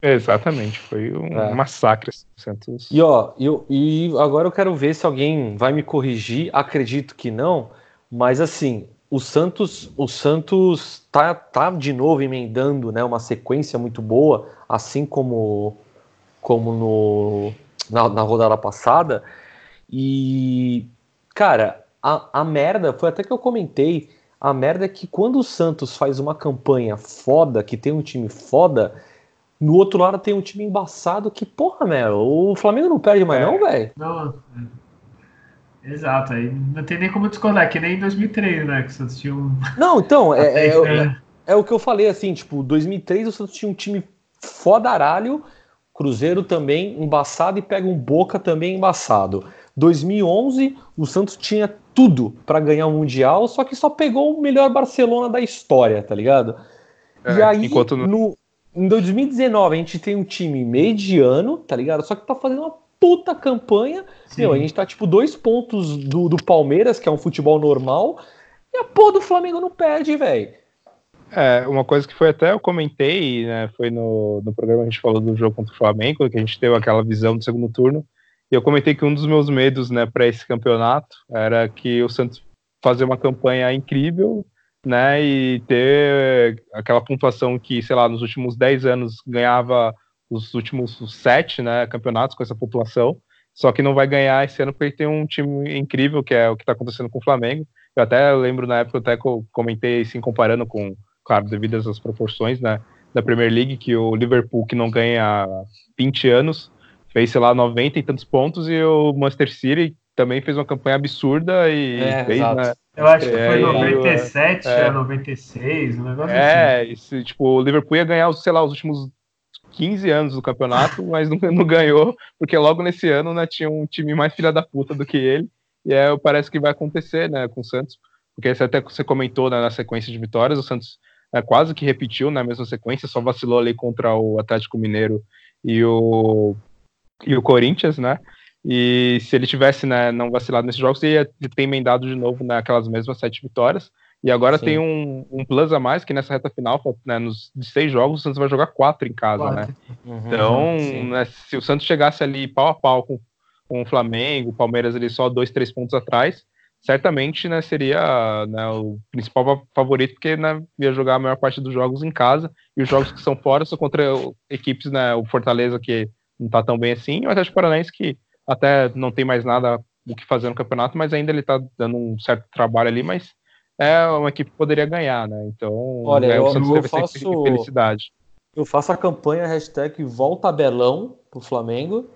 Exatamente, foi um é. massacre assim, Santos. E ó, eu, e agora eu quero ver se alguém vai me corrigir. Acredito que não, mas assim, o Santos, o Santos tá, tá de novo emendando, né, uma sequência muito boa, assim como como no na, na rodada passada. E cara, a, a merda foi até que eu comentei, a merda é que quando o Santos faz uma campanha foda, que tem um time foda, no outro lado tem um time embaçado que, porra, meu, o Flamengo não perde mais, é. não, velho? Não, Exato, aí não tem nem como discordar, que nem em 2003, né? Que o Santos tinha um. Não, então, é, é, é, é, o que eu falei, assim, tipo, 2003 o Santos tinha um time fodaralho, Cruzeiro também embaçado e pega um Boca também embaçado. 2011 o Santos tinha tudo para ganhar o Mundial, só que só pegou o melhor Barcelona da história, tá ligado? É, e aí, enquanto no... no, em 2019 a gente tem um time mediano, tá ligado? Só que tá fazendo uma puta campanha. Sim. Meu, a gente tá tipo dois pontos do, do Palmeiras, que é um futebol normal, e a porra do Flamengo não perde, velho. É, uma coisa que foi até eu comentei, né, foi no, no programa que a gente falou do jogo contra o Flamengo, que a gente teve aquela visão do segundo turno, e eu comentei que um dos meus medos, né, para esse campeonato era que o Santos fazer uma campanha incrível, né, e ter aquela pontuação que, sei lá, nos últimos 10 anos ganhava os últimos sete né, campeonatos com essa população, só que não vai ganhar esse ano porque tem um time incrível, que é o que está acontecendo com o Flamengo. Eu até lembro na época, eu até comentei assim, comparando com, claro, devido às proporções, né? Da Premier League, que o Liverpool, que não ganha há 20 anos, fez, sei lá, 90 e tantos pontos, e o Manchester City também fez uma campanha absurda e é, fez, né? Eu acho que foi 97 é, a 96, um negócio é, assim. Esse, tipo, o Liverpool ia ganhar, sei lá, os últimos 15 anos do campeonato, mas não, não ganhou, porque logo nesse ano né, tinha um time mais filha da puta do que ele, e é, parece que vai acontecer né, com o Santos, porque você até você comentou né, na sequência de vitórias, o Santos é, quase que repetiu na mesma sequência, só vacilou ali contra o Atlético Mineiro e o, e o Corinthians, né? E se ele tivesse né, não vacilado nesses jogos, ele ia ter emendado de novo né, mesmas sete vitórias. E agora Sim. tem um, um plus a mais, que nessa reta final, né, nos de seis jogos, o Santos vai jogar quatro em casa, quatro. né? Uhum, então, né, se o Santos chegasse ali pau a pau com, com o Flamengo, o Palmeiras ali só dois, três pontos atrás, certamente né, seria né, o principal favorito, porque né, ia jogar a maior parte dos jogos em casa, e os jogos que são fora são contra equipes, né, o Fortaleza, que não está tão bem assim, e o Atlético Paranaense, que até não tem mais nada o que fazer no campeonato, mas ainda ele está dando um certo trabalho ali, mas é uma equipe que poderia ganhar, né? Então, Olha, é, eu, eu faço felicidade. Eu faço a campanha hashtag volta Belão pro Flamengo.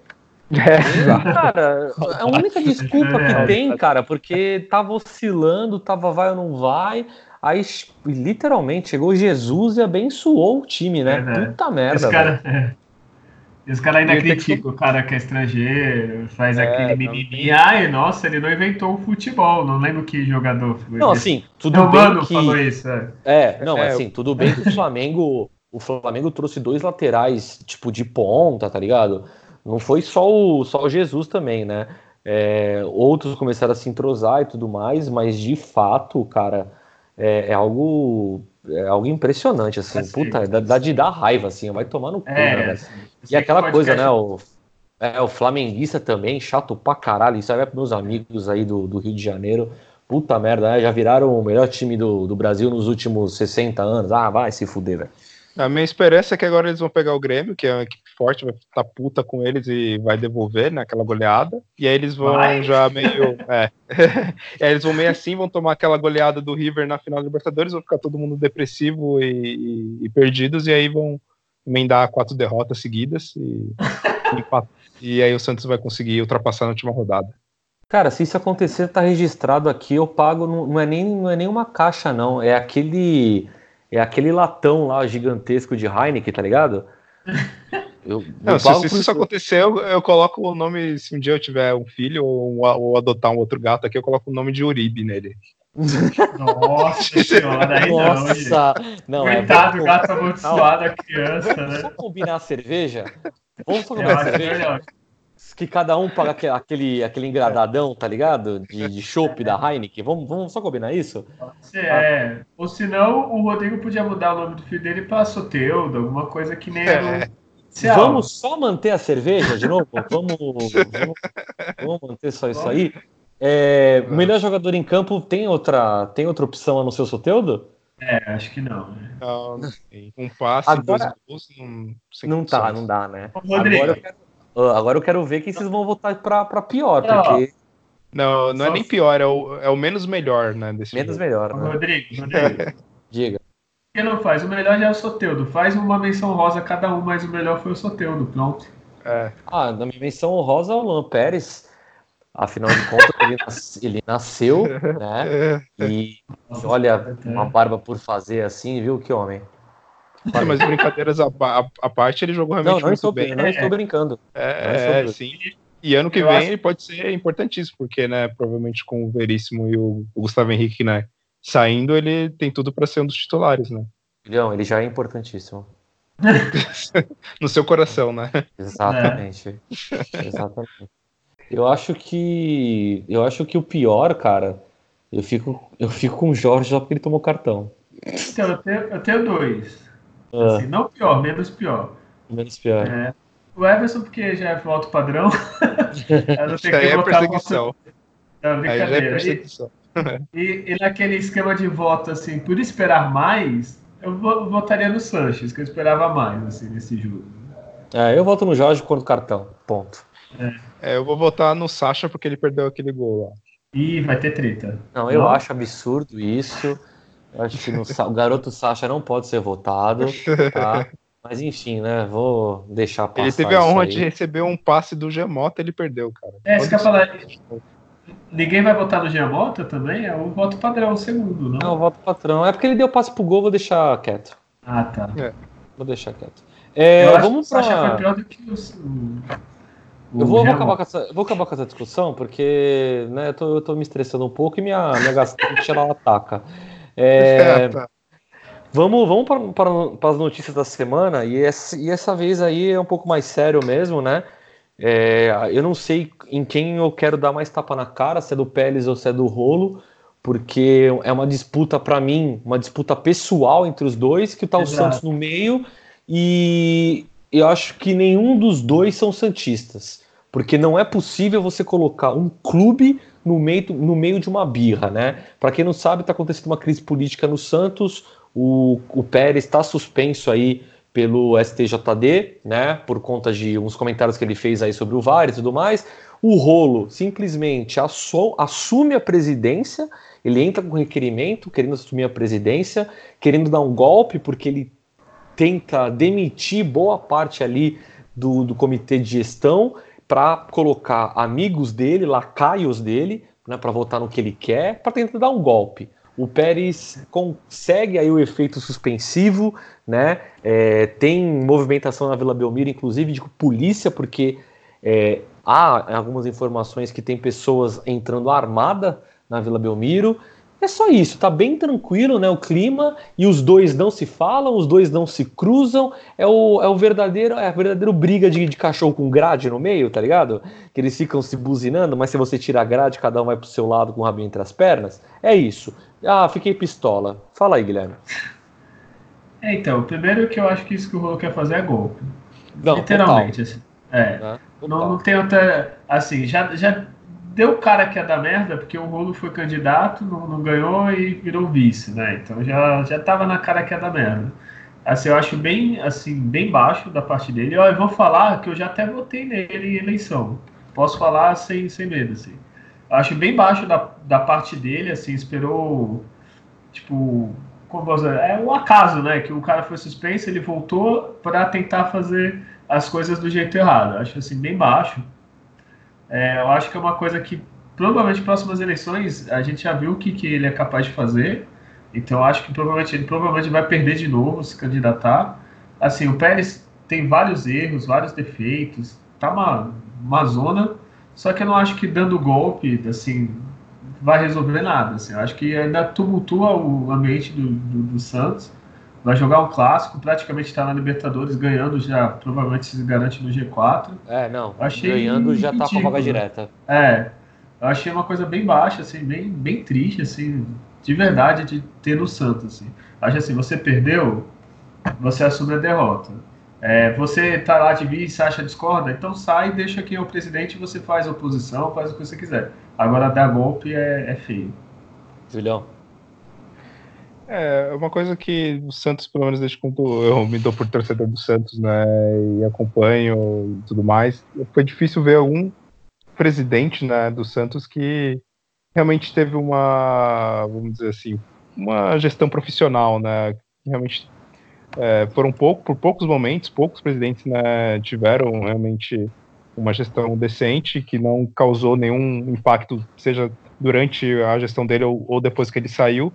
É, cara, é a única desculpa que tem, cara, porque tava oscilando, tava vai ou não vai. Aí, literalmente, chegou Jesus e abençoou o time, né? É, né? Puta merda. Esse cara. E os caras ainda criticam que... o cara que é estrangeiro, faz é, aquele mimimi. Ai, nossa, ele não inventou o futebol. Não lembro que jogador foi. Não, assim, tudo não, bem mano que... falou isso. É, é não, é, assim, tudo bem que o Flamengo, o Flamengo trouxe dois laterais, tipo, de ponta, tá ligado? Não foi só o, só o Jesus também, né? É, outros começaram a se entrosar e tudo mais, mas de fato, cara, é, é algo é algo impressionante, assim, assim puta, dá, dá, de dar raiva, assim, vai tomar no cu, é, né, assim, E aquela coisa, né, o, é, o flamenguista também, chato pra caralho, isso aí vai pros meus amigos aí do, do Rio de Janeiro, puta merda, né, já viraram o melhor time do, do Brasil nos últimos 60 anos, ah, vai se fuder, velho. A minha esperança é que agora eles vão pegar o Grêmio, que é uma equipe forte, vai estar puta com eles e vai devolver, né, aquela goleada. E aí eles vão vai. já meio. É. e aí eles vão meio assim, vão tomar aquela goleada do River na final da Libertadores, vão ficar todo mundo depressivo e, e, e perdidos, e aí vão emendar quatro derrotas seguidas e, e aí o Santos vai conseguir ultrapassar na última rodada. Cara, se isso acontecer, tá registrado aqui, eu pago, não, não é nem não é nem uma caixa, não. É aquele é aquele latão lá gigantesco de Heineken, tá ligado? Eu, não, se, se, isso acontecer, eu, eu, coloco o nome, se um dia eu tiver um filho ou, ou, adotar um outro gato aqui, eu coloco o nome de Uribe nele. Nossa senhora, aí Nossa, não. É Coitado, é, gato amaldiçoado, a criança, né? Vamos combinar a cerveja? Vamos combinar a cerveja? Que cada um paga aquele, aquele engradadão, tá ligado? De, de chopp da Heineken. Vamos, vamos só combinar isso? É. Ou senão o Rodrigo podia mudar o nome do filho dele para Soteudo, alguma coisa que nem é. Vamos só manter a cerveja de novo? Vamos, vamos, vamos manter só isso aí? É, o melhor jogador em campo tem outra, tem outra opção a não ser o Soteudo? É, acho que não. Né? Não, um passe, Agora, dois gols, não, não tá, não dá, né? Rodrigo, Agora eu quero Agora eu quero ver que vocês vão voltar pra, pra pior, porque. Não, não é nem pior, é o, é o menos melhor, né? Desse menos jogo. melhor. Né? Rodrigo, Rodrigo. Diga. Por que não faz? O melhor já é o Soteudo. Faz uma menção rosa cada um, mas o melhor foi o Soteudo. Pronto. É. Ah, na minha menção rosa é o Luan Pérez. Afinal de contas, ele, nas, ele, nasceu, né? E olha, uma barba por fazer assim, viu? Que homem. É, mas brincadeiras à, à, parte, ele jogou realmente não, não muito estou, bem. Não estou brincando. É, é sim. E ano que Eu vem acho... ele pode ser importantíssimo, porque, né, provavelmente com o Veríssimo e o, o Gustavo Henrique, né, saindo, ele tem tudo para ser um dos titulares, né? Não, ele já é importantíssimo. no seu coração, né? Exatamente. É. Exatamente. Eu acho que eu acho que o pior, cara, eu fico eu fico com o Jorge só porque ele tomou cartão. Então, eu tenho, eu tenho dois. Ah. Assim, não pior, menos pior. Menos pior. É, o Everson, porque já é alto padrão. não tem que é perseguição. É brincadeira. É perseguição. E, e, naquele esquema de voto, assim, por esperar mais, eu votaria no Sanches, que eu esperava mais, assim, nesse jogo. É, eu voto no Jorge quanto cartão. Ponto. É. é. eu vou votar no Sacha porque ele perdeu aquele gol lá. Ih, vai ter treta. Não, eu não? acho absurdo isso. Eu acho que no, o garoto Sasha não pode ser votado, tá? Mas enfim, né? Vou deixar passar. Ele teve a honra de receber um passe do Gemota, ele perdeu, cara. É, isso que eu falar. Ninguém vai votar no Gemota também? É o voto padrão, o segundo, não? Não, o voto padrão. É porque ele deu passe pro gol, vou deixar quieto. Ah, tá. É. Vou deixar quieto. É, eu vamos pra... Sasha foi pior do que o. Eu vou, vou, acabar com essa, vou acabar com essa discussão, porque né, eu, tô, eu tô me estressando um pouco e minha, minha gastrite ela ataca. É, vamos vamos para, as notícias da semana, e essa, e essa vez aí é um pouco mais sério mesmo, né? É, eu não sei em quem eu quero dar mais tapa na cara, se é do Pérez ou se é do Rolo, porque é uma disputa para mim, uma disputa pessoal entre os dois, que tá o Santos no meio, e eu acho que nenhum dos dois são santistas. Porque não é possível você colocar um clube no meio, no meio de uma birra, né? Para quem não sabe, está acontecendo uma crise política no Santos. O, o Pérez está suspenso aí pelo STJD, né? Por conta de uns comentários que ele fez aí sobre o VAR e tudo mais. O Rolo simplesmente assume a presidência, ele entra com requerimento, querendo assumir a presidência, querendo dar um golpe, porque ele tenta demitir boa parte ali do, do comitê de gestão para colocar amigos dele, lacaios dele, né, para votar no que ele quer, para tentar dar um golpe. O Pérez consegue aí o efeito suspensivo, né? É, tem movimentação na Vila Belmiro, inclusive de polícia, porque é, há algumas informações que tem pessoas entrando armada na Vila Belmiro. É só isso, tá bem tranquilo, né? O clima e os dois não se falam, os dois não se cruzam. É o, é o verdadeiro, é a verdadeira briga de, de cachorro com grade no meio, tá ligado? Que eles ficam se buzinando, mas se você tira a grade, cada um vai pro seu lado com o rabinho entre as pernas. É isso. Ah, fiquei pistola. Fala aí, Guilherme. É, então, primeiro que eu acho que isso que o Rolo quer fazer é golpe. Não, Literalmente, assim. É. Né? Não, não tem outra. Assim, já, já deu cara que ia dar merda, porque o Rolo foi candidato, não, não, ganhou e virou vice, né? Então já, já tava na cara que ia dar merda. Assim, eu acho bem, assim, bem baixo da parte dele. Eu, eu vou falar que eu já até votei nele em eleição. Posso falar sem, sem medo, assim. Eu acho bem baixo da, da parte dele, assim, esperou, tipo, é um acaso, né? Que o cara foi suspenso, ele voltou para tentar fazer as coisas do jeito errado. Eu acho, assim, bem baixo. É, eu acho que é uma coisa que provavelmente próximas eleições a gente já viu o que, que ele é capaz de fazer. Então acho que provavelmente ele provavelmente vai perder de novo se candidatar. Assim, o Pérez tem vários erros, vários defeitos, tá uma, uma zona, só que eu não acho que dando golpe, assim, vai resolver nada. Assim. Eu acho que ainda tumultua o ambiente do, do, do Santos vai jogar um clássico, praticamente está na Libertadores, ganhando já, provavelmente se garante no G4. É, não, achei ganhando já está com a vaga direta. É, eu achei uma coisa bem baixa, assim, bem, bem triste, assim, de verdade, de ter no Santos, assim. Acho assim, você perdeu, você assume a derrota. É, você tá lá de vice, acha discorda, então sai, deixa quem é o presidente, você faz oposição, faz o que você quiser. Agora dar golpe é, é feio. Julião. É, uma coisa que o Santos, pelo menos desde quando eu me dou por torcedor do Santos, né, e acompanho e tudo mais, foi difícil ver algum presidente, né, do Santos que realmente teve uma, vamos dizer assim, uma gestão profissional, né, realmente é, foram pouco, por poucos momentos, poucos presidentes, né, tiveram realmente uma gestão decente que não causou nenhum impacto, seja durante a gestão dele ou, ou depois que ele saiu,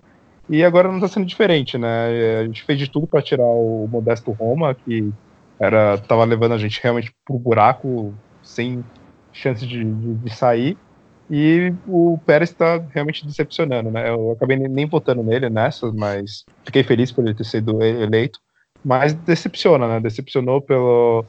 e agora não está sendo diferente, né? A gente fez de tudo para tirar o Modesto Roma, que era tava levando a gente realmente pro buraco sem chance de, de, de sair. E o Pérez está realmente decepcionando, né? Eu acabei nem votando nele nessas, mas fiquei feliz por ele ter sido eleito. Mas decepciona, né? Decepcionou pelo,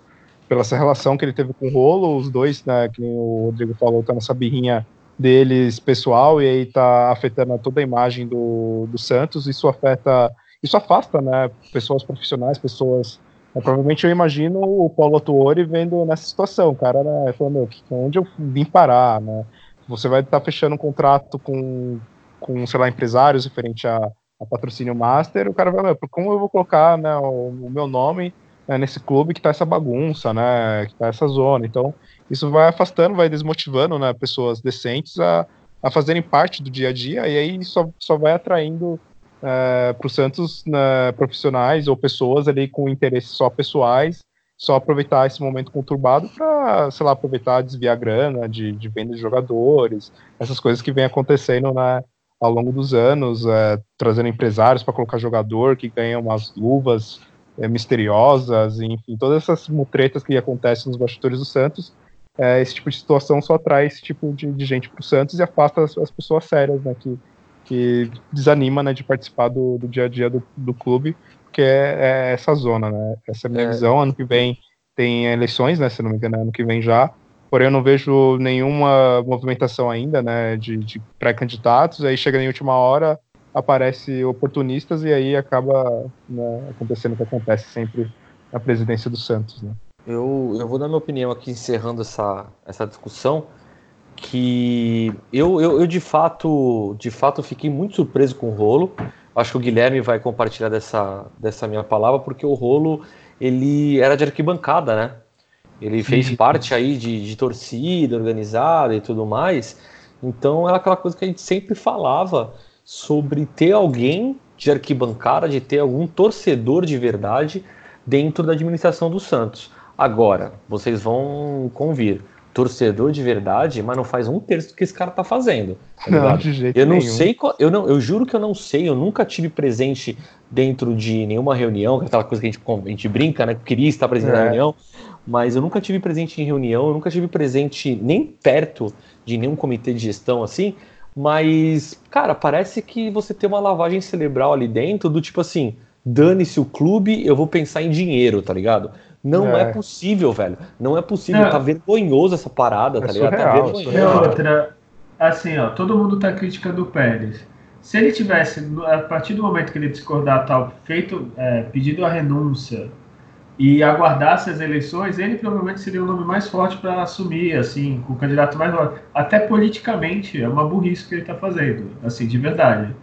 pela essa relação que ele teve com o Rolo, os dois, né? Que o Rodrigo falou, tá nessa birrinha deles pessoal e aí tá afetando toda a imagem do, do Santos. Isso afeta, isso afasta, né, pessoas profissionais, pessoas. Né, provavelmente eu imagino o Paulo Atuori vendo nessa situação, cara, né, falando, meu, onde eu vim parar, né? Você vai estar tá fechando um contrato com, com, sei lá, empresários referente a, a patrocínio master, o cara vai, como eu vou colocar, né, o, o meu nome né, nesse clube que tá essa bagunça, né, que tá essa zona. Então, isso vai afastando, vai desmotivando né, pessoas decentes a, a fazerem parte do dia a dia, e aí só, só vai atraindo é, para o Santos né, profissionais ou pessoas ali com interesses só pessoais, só aproveitar esse momento conturbado para, sei lá, aproveitar, desviar grana de, de venda de jogadores, essas coisas que vem acontecendo né, ao longo dos anos, é, trazendo empresários para colocar jogador que ganha umas luvas é, misteriosas, enfim, todas essas mutretas que acontecem nos bastidores do Santos, é, esse tipo de situação só atrai esse tipo de, de gente para o Santos e afasta as, as, pessoas sérias, né, que, que desanima né, de participar do, do dia a dia do, do clube, que é, é, essa zona, né? Essa é a minha é. visão. Ano que vem tem eleições, né? Se não me engano, ano que vem já. Porém, eu não vejo nenhuma movimentação ainda, né? De, de pré-candidatos. Aí chega em última hora, aparece oportunistas e aí acaba né, acontecendo o que acontece sempre na presidência do Santos, né? Eu, eu vou dar minha opinião aqui, encerrando essa, essa discussão, que eu, eu, eu, de fato de fato fiquei muito surpreso com o rolo. Acho que o Guilherme vai compartilhar dessa, dessa minha palavra, porque o rolo ele era de arquibancada, né? Ele Sim. fez parte aí de, de torcida organizada e tudo mais. Então era aquela coisa que a gente sempre falava sobre ter alguém de arquibancada, de ter algum torcedor de verdade dentro da administração do Santos. Agora, vocês vão convir. Torcedor de verdade, mas não faz um terço do que esse cara tá fazendo. Tá não, de jeito eu não nenhum. sei, eu não, eu juro que eu não sei, eu nunca tive presente dentro de nenhuma reunião, aquela coisa que a gente, a gente brinca, né? Queria estar presente é. na reunião, mas eu nunca tive presente em reunião, eu nunca tive presente nem perto de nenhum comitê de gestão assim. Mas, cara, parece que você tem uma lavagem cerebral ali dentro do tipo assim, dane-se o clube, eu vou pensar em dinheiro, tá ligado? Não é, é possível, velho. Não é possível. Não. Tá vergonhoso essa parada, é tá ligado? Tá vergonhoso. E outra, assim, ó, todo mundo tá criticando o Pérez. Se ele tivesse, a partir do momento que ele discordar tal, feito, é, pedido a renúncia e aguardasse as eleições, ele provavelmente seria o nome mais forte para assumir, assim, o candidato mais forte. Até politicamente, é uma burrice que ele está fazendo, assim, de verdade.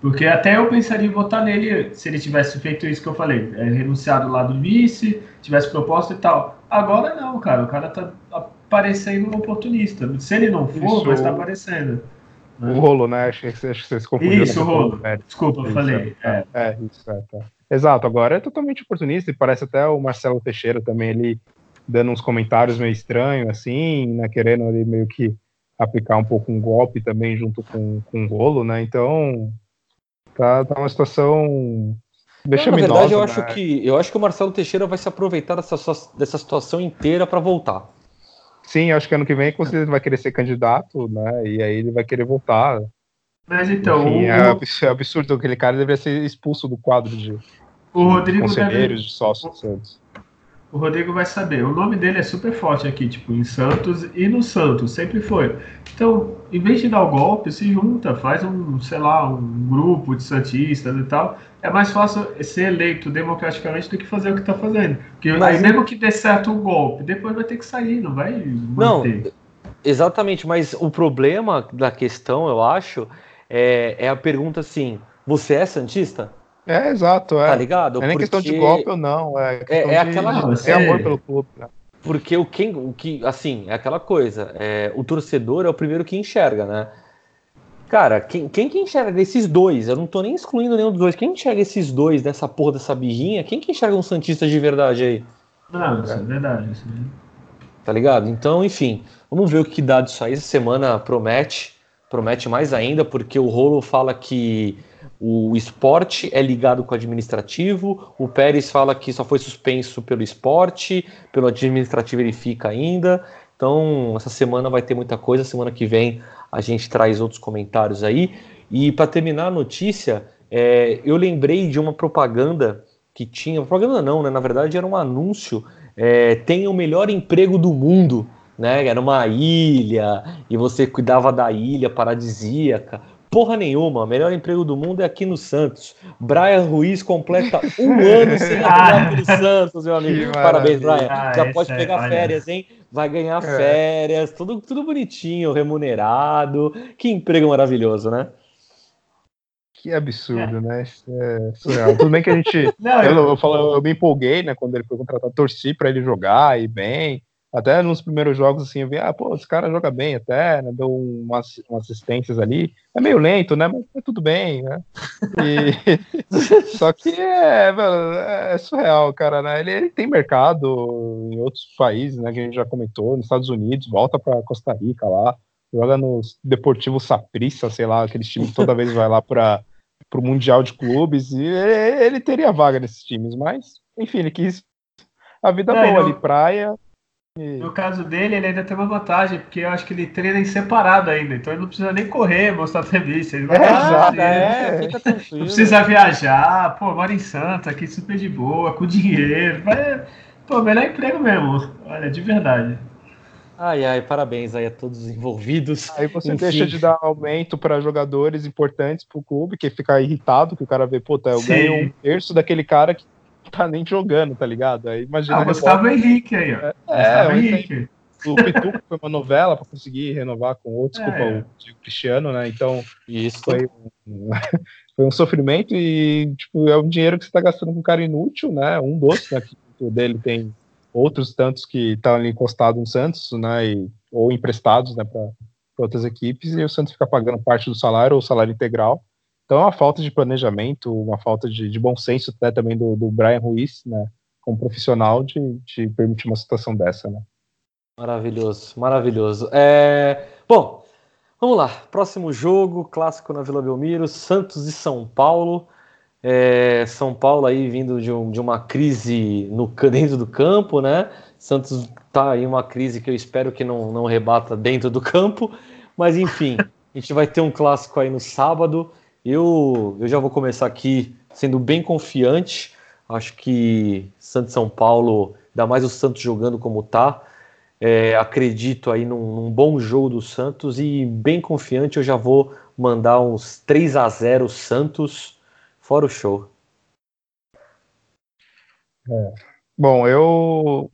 Porque até eu pensaria em votar nele se ele tivesse feito isso que eu falei, é, renunciado lá do vice, tivesse proposta e tal. Agora não, cara, o cara tá aparecendo um oportunista. Se ele não for, isso, vai estar aparecendo. Né? O rolo, né? Acho que, acho que você se confundiu. Isso, o rolo. Desculpa, eu falei. É, é. é isso, é, tá. Exato, agora é totalmente oportunista e parece até o Marcelo Teixeira também, ele dando uns comentários meio estranhos, assim, né, querendo ali meio que aplicar um pouco um golpe também junto com, com o rolo, né, então tá, tá uma situação Não, na verdade, eu né? acho que eu acho que o Marcelo Teixeira vai se aproveitar dessa, dessa situação inteira para voltar. Sim, acho que ano que vem você vai querer ser candidato, né? E aí ele vai querer voltar. Mas então. Enfim, o... é absurdo aquele cara deveria ser expulso do quadro de o Rodrigo conselheiros, deve... de sócios do Santos. O Rodrigo vai saber. O nome dele é super forte aqui, tipo, em Santos e no Santos, sempre foi. Então, em vez de dar o golpe, se junta, faz um, sei lá, um grupo de Santistas e tal. É mais fácil ser eleito democraticamente do que fazer o que está fazendo. Porque mas, mesmo que dê certo o golpe, depois vai ter que sair, não vai manter. Não, exatamente, mas o problema da questão, eu acho, é, é a pergunta assim: você é Santista? É, exato. É. Tá ligado? é nem Porque... questão de golpe ou não. É, é, é de, aquela. É... amor pelo clube. Né? Porque o, quem, o que, assim, é aquela coisa. É, o torcedor é o primeiro que enxerga, né? Cara, quem, quem que enxerga desses dois? Eu não tô nem excluindo nenhum dos dois. Quem enxerga esses dois nessa porra dessa birrinha? Quem que enxerga um Santista de verdade aí? Não, isso é verdade. Isso Tá ligado? Então, enfim, vamos ver o que dá disso aí. Essa semana promete. Promete mais ainda, porque o Rolo fala que o esporte é ligado com o administrativo. O Pérez fala que só foi suspenso pelo esporte, pelo administrativo ele fica ainda. Então, essa semana vai ter muita coisa. Semana que vem a gente traz outros comentários aí. E para terminar a notícia, é, eu lembrei de uma propaganda que tinha. Propaganda não, né? Na verdade, era um anúncio. É, tem o melhor emprego do mundo. Né, era uma ilha e você cuidava da ilha paradisíaca porra nenhuma. O melhor emprego do mundo é aqui no Santos. Brian Ruiz completa um ano sem atuar pelo Santos, meu amigo. Parabéns, Brian. Ah, Já pode é, pegar férias, hein? Vai ganhar é. férias, tudo, tudo bonitinho, remunerado. Que emprego maravilhoso, né? Que absurdo, é. né? É surreal. Tudo bem que a gente. Não, eu, eu, eu, falo, eu me empolguei, né? Quando ele foi contratado, torci para ele jogar e bem Até nos primeiros jogos, assim, eu vi, ah, pô, esse cara joga bem até, né? Deu umas, umas assistências ali. É meio lento, né? Mas é tudo bem, né? E... Só que é, é surreal, cara, né? Ele, ele, tem mercado em outros países, né? Que a gente já comentou, nos Estados Unidos, volta para Costa Rica lá, joga no Deportivo Saprissa, sei lá, aqueles times que toda vez vai lá para o Mundial de Clubes, e ele, ele, teria vaga nesses times, mas, enfim, ele quis a vida é, boa ali, praia, no caso dele, ele ainda tem uma vantagem, porque eu acho que ele treina em separado ainda, então ele não precisa nem correr, mostrar entrevista. Ele vai é, exato, é, fica tranquilo. Não precisa viajar, pô, mora em Santa, aqui super de boa, com dinheiro. Vai, pô, melhor emprego mesmo. Olha, de verdade. Ai, ai, parabéns aí a todos os envolvidos. Aí você Enfim. deixa de dar aumento para jogadores importantes pro clube, que fica irritado, que o cara vê, puta, eu Sim. ganho um terço daquele cara que tá nem jogando, tá ligado? Aí imagina. Ah, Gustavo Henrique aí, ó. É, é Henrique. O Pituco foi uma novela para conseguir renovar com outro, desculpa, é. o Cristiano, né? Então, isso foi um, foi um sofrimento e, tipo, é um dinheiro que você tá gastando com um cara inútil, né? Um doce, né? Que o dele tem outros tantos que estão tá ali encostados no Santos, né? E, ou emprestados, né, para outras equipes, e o Santos fica pagando parte do salário ou salário integral. Então é uma falta de planejamento, uma falta de, de bom senso até também do, do Brian Ruiz, né, como profissional, de, de permitir uma situação dessa, né. Maravilhoso, maravilhoso. É... Bom, vamos lá. Próximo jogo, clássico na Vila Belmiro, Santos e São Paulo. É... São Paulo aí vindo de, um, de uma crise no, dentro do campo, né? Santos tá em uma crise que eu espero que não, não rebata dentro do campo, mas enfim, a gente vai ter um clássico aí no sábado. Eu, eu já vou começar aqui sendo bem confiante. Acho que Santos São Paulo, ainda mais o Santos jogando como tá, é, acredito aí num, num, bom jogo do Santos e bem confiante eu já vou mandar uns 3 a 0 Santos, fora o show. É. Bom, eu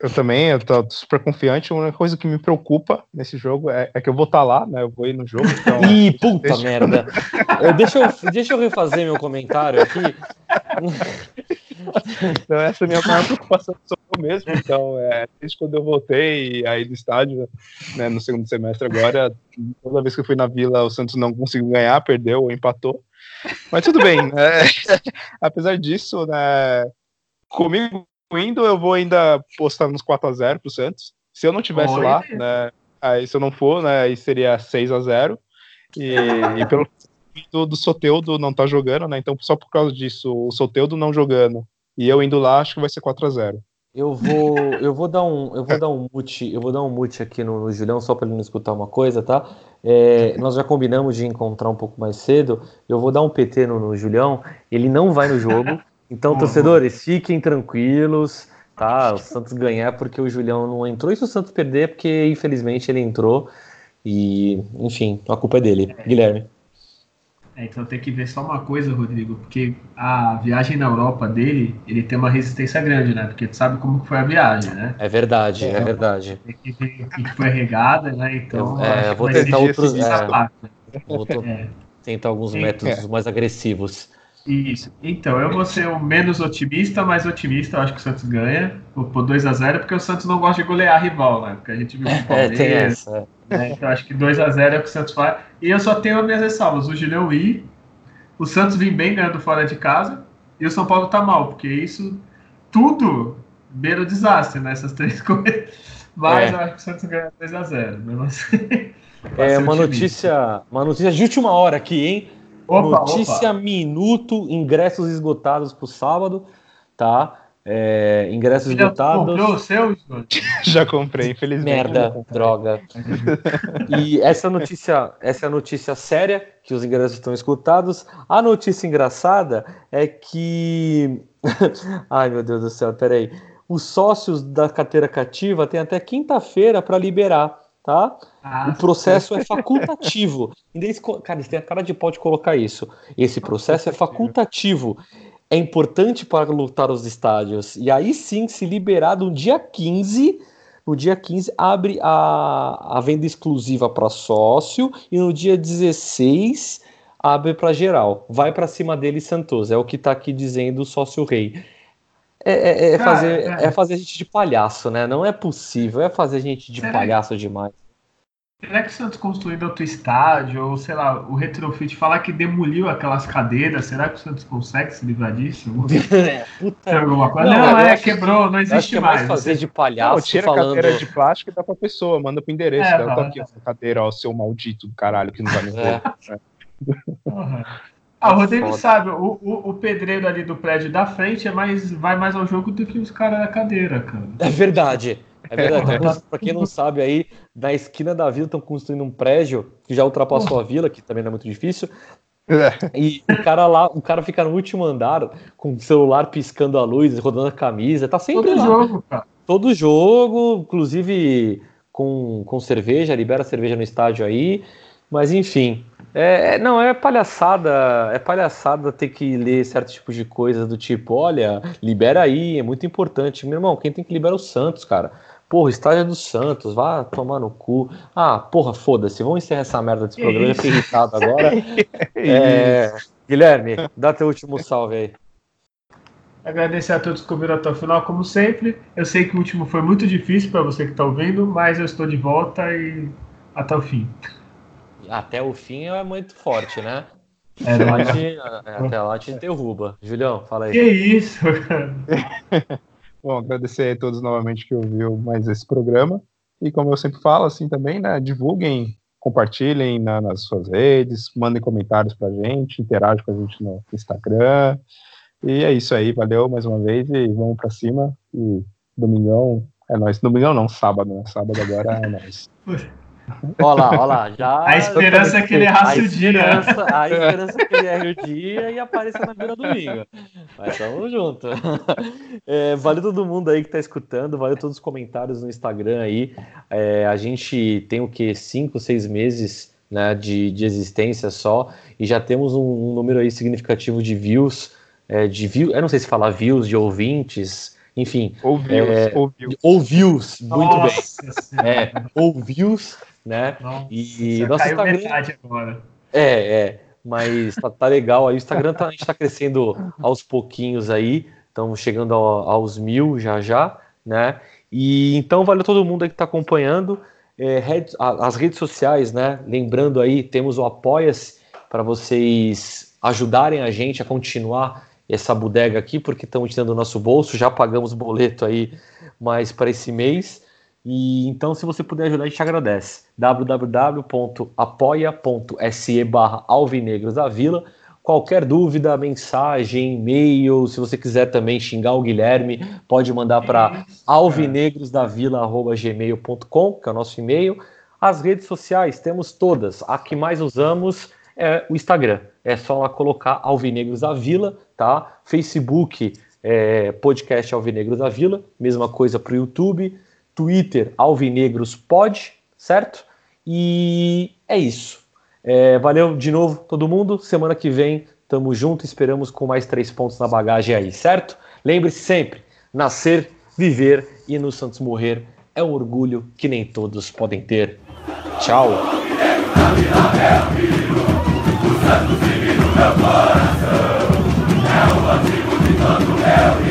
eu também, eu tô super confiante. Uma coisa que me preocupa nesse jogo é, é que eu vou estar tá lá, né? Eu vou ir no jogo. Então... Ih, puta deixa... merda! Eu, deixa, eu, deixa eu refazer meu comentário aqui. Então, essa é a minha maior preocupação sou eu mesmo. Então, é, desde quando eu voltei aí do estádio, né, no segundo semestre agora, toda vez que eu fui na Vila, o Santos não conseguiu ganhar, perdeu ou empatou. Mas tudo bem. Né? Apesar disso, né, comigo indo, eu vou ainda postar nos 4 a 0 pro Santos. Se eu não tivesse lá, né? Aí se eu não for, né? Aí seria 6 a 0 E, e pelo do, do Soteudo não tá jogando, né? Então, só por causa disso, o Soteudo não jogando e eu indo lá, acho que vai ser 4 a 0 eu vou, eu vou dar um, eu vou dar um mute, eu vou dar um mute aqui no, no Julião só para ele não escutar uma coisa, tá? É, nós já combinamos de encontrar um pouco mais cedo. Eu vou dar um PT no, no Julião. Ele não vai no jogo. Então, uhum. torcedores, fiquem tranquilos, tá? O Santos ganhar porque o Julião não entrou, e se o Santos perder é porque, infelizmente, ele entrou. E, enfim, a culpa é dele. É. Guilherme. É, então tem que ver só uma coisa, Rodrigo, porque a viagem na Europa dele, ele tem uma resistência grande, né? Porque tu sabe como foi a viagem, né? É verdade, é, é verdade. Tem que ver que foi regada, né? Então, eu, é, vou tentar outros. É, vou tentar alguns métodos mais agressivos. Isso. Então, eu vou ser o menos otimista, mais otimista. Eu acho que o Santos ganha. Vou pôr 2x0, porque o Santos não gosta de golear rival, né? Porque a gente viu o Palmeiras. É, tem essa. Né? Então, acho que 2x0 é o que o Santos faz. E eu só tenho as minhas ressalvas. O Julião ir, o Santos vem bem ganhando fora de casa, e o São Paulo tá mal, porque isso tudo beira o desastre nessas três coisas. Mas é. eu acho que o Santos ganha 2x0. Mesmo assim. É uma notícia, uma notícia de última hora aqui, hein? Opa, Notícia opa. minuto, ingressos esgotados para o sábado, tá? É, ingressos Já esgotados. Comprou o seu, Já comprei, infelizmente. Merda, droga. e essa notícia, essa é a notícia séria, que os ingressos estão esgotados. A notícia engraçada é que. Ai, meu Deus do céu, peraí. Os sócios da carteira cativa têm até quinta-feira para liberar tá? Ah, o processo é facultativo. Cara, você tem a cara de pau de colocar isso. Esse processo é facultativo. É importante para lutar os estádios. E aí sim, se liberado no dia 15, no dia 15 abre a, a venda exclusiva para sócio e no dia 16 abre para geral. Vai para cima dele Santos, é o que está aqui dizendo o sócio rei. É, é, é fazer, é. é. fazer a gente de palhaço, né? Não é possível, é fazer a gente de Será palhaço demais. Será que o Santos construindo outro estádio, ou sei lá, o Retrofit falar que demoliu aquelas cadeiras, será que o Santos consegue se livrar disso? é, puta. alguma coisa? Não, não é, quebrou, não existe acho mais. É mais fazer de palhaço. Não, tira falando... a cadeira de plástico e dá pra pessoa, manda pro endereço. É, tá aqui essa cadeira, ó, seu maldito do caralho, que não vai me ver. É. Uhum. Ah, o Rodrigo Foda. sabe, o, o, o, pedreiro ali do prédio da frente é mais, vai mais ao jogo do que os caras da cadeira, cara. É verdade. É verdade. Então, pra quem não sabe aí, na esquina da vila estão construindo um prédio que já ultrapassou a vila, que também não é muito difícil. É. E o cara lá, o cara fica no último andar com o celular piscando a luz, rodando a camisa, tá sempre Todo lá. jogo, cara. Todo jogo, inclusive com, com cerveja, libera cerveja no estádio aí. Mas enfim, é, não, é palhaçada, é palhaçada ter que ler certo tipo de coisa do tipo, olha, libera aí, é muito importante. Meu irmão, quem tem que liberar é o Santos, cara. Porra, estádio é do Santos, vá tomar no cu. Ah, porra, foda-se, vamos encerrar essa merda desse programa, eu fiquei irritado agora. é, Guilherme, dá teu último salve aí. Agradecer a todos que ouviram até o final, como sempre. Eu sei que o último foi muito difícil para você que está ouvindo, mas eu estou de volta e até o fim. Até o fim é muito forte, né? É, até, lá te, até lá te derruba. Julião, fala aí. Que isso, cara? Bom, agradecer a todos novamente que ouviu mais esse programa. E como eu sempre falo, assim também, né? Divulguem, compartilhem na, nas suas redes, mandem comentários pra gente, interajam com a gente no Instagram. E é isso aí, valeu mais uma vez e vamos pra cima. E domingão é nós. Domingão não, sábado, né? Sábado agora é nós. Olha lá, olha lá. Já, a esperança é que ele errasse o dia. A esperança é que ele erre o dia e apareça na vila domingo. Mas tamo junto. É, valeu todo mundo aí que tá escutando, valeu todos os comentários no Instagram aí. É, a gente tem o que? Cinco, seis meses né, de, de existência só e já temos um, um número aí significativo de views. É, de views, eu não sei se falar views, de ouvintes, enfim. Ouvios, é, ouvios. ouvios muito Nossa bem. É, ouvios né? Nossa, e nosso Instagram. agora. É, é. Mas tá, tá, legal aí. O Instagram tá, a gente tá crescendo aos pouquinhos aí. Estamos chegando ao, aos mil já já, né? E então valeu todo mundo aí que tá acompanhando. É, as redes sociais, né? Lembrando aí, temos o Apoia-se para vocês ajudarem a gente a continuar essa bodega aqui, porque estamos tirando o nosso bolso, já pagamos boleto aí mais para esse mês. E então, se você puder ajudar, a gente agradece. www.apoia.se barra Alvinegros da Vila. Qualquer dúvida, mensagem, e-mail, se você quiser também xingar o Guilherme, pode mandar para alvinegrosdavila.gmail.com, que é o nosso e-mail. As redes sociais, temos todas. A que mais usamos é o Instagram. É só lá colocar Alvinegros da Vila, tá? Facebook, é, podcast Alvinegros da Vila, mesma coisa para o YouTube. Twitter Alvinegros Pod, certo? E é isso. É, valeu de novo todo mundo. Semana que vem tamo junto. Esperamos com mais três pontos na bagagem aí, certo? Lembre-se sempre: nascer, viver e no Santos morrer é um orgulho que nem todos podem ter. Tchau. É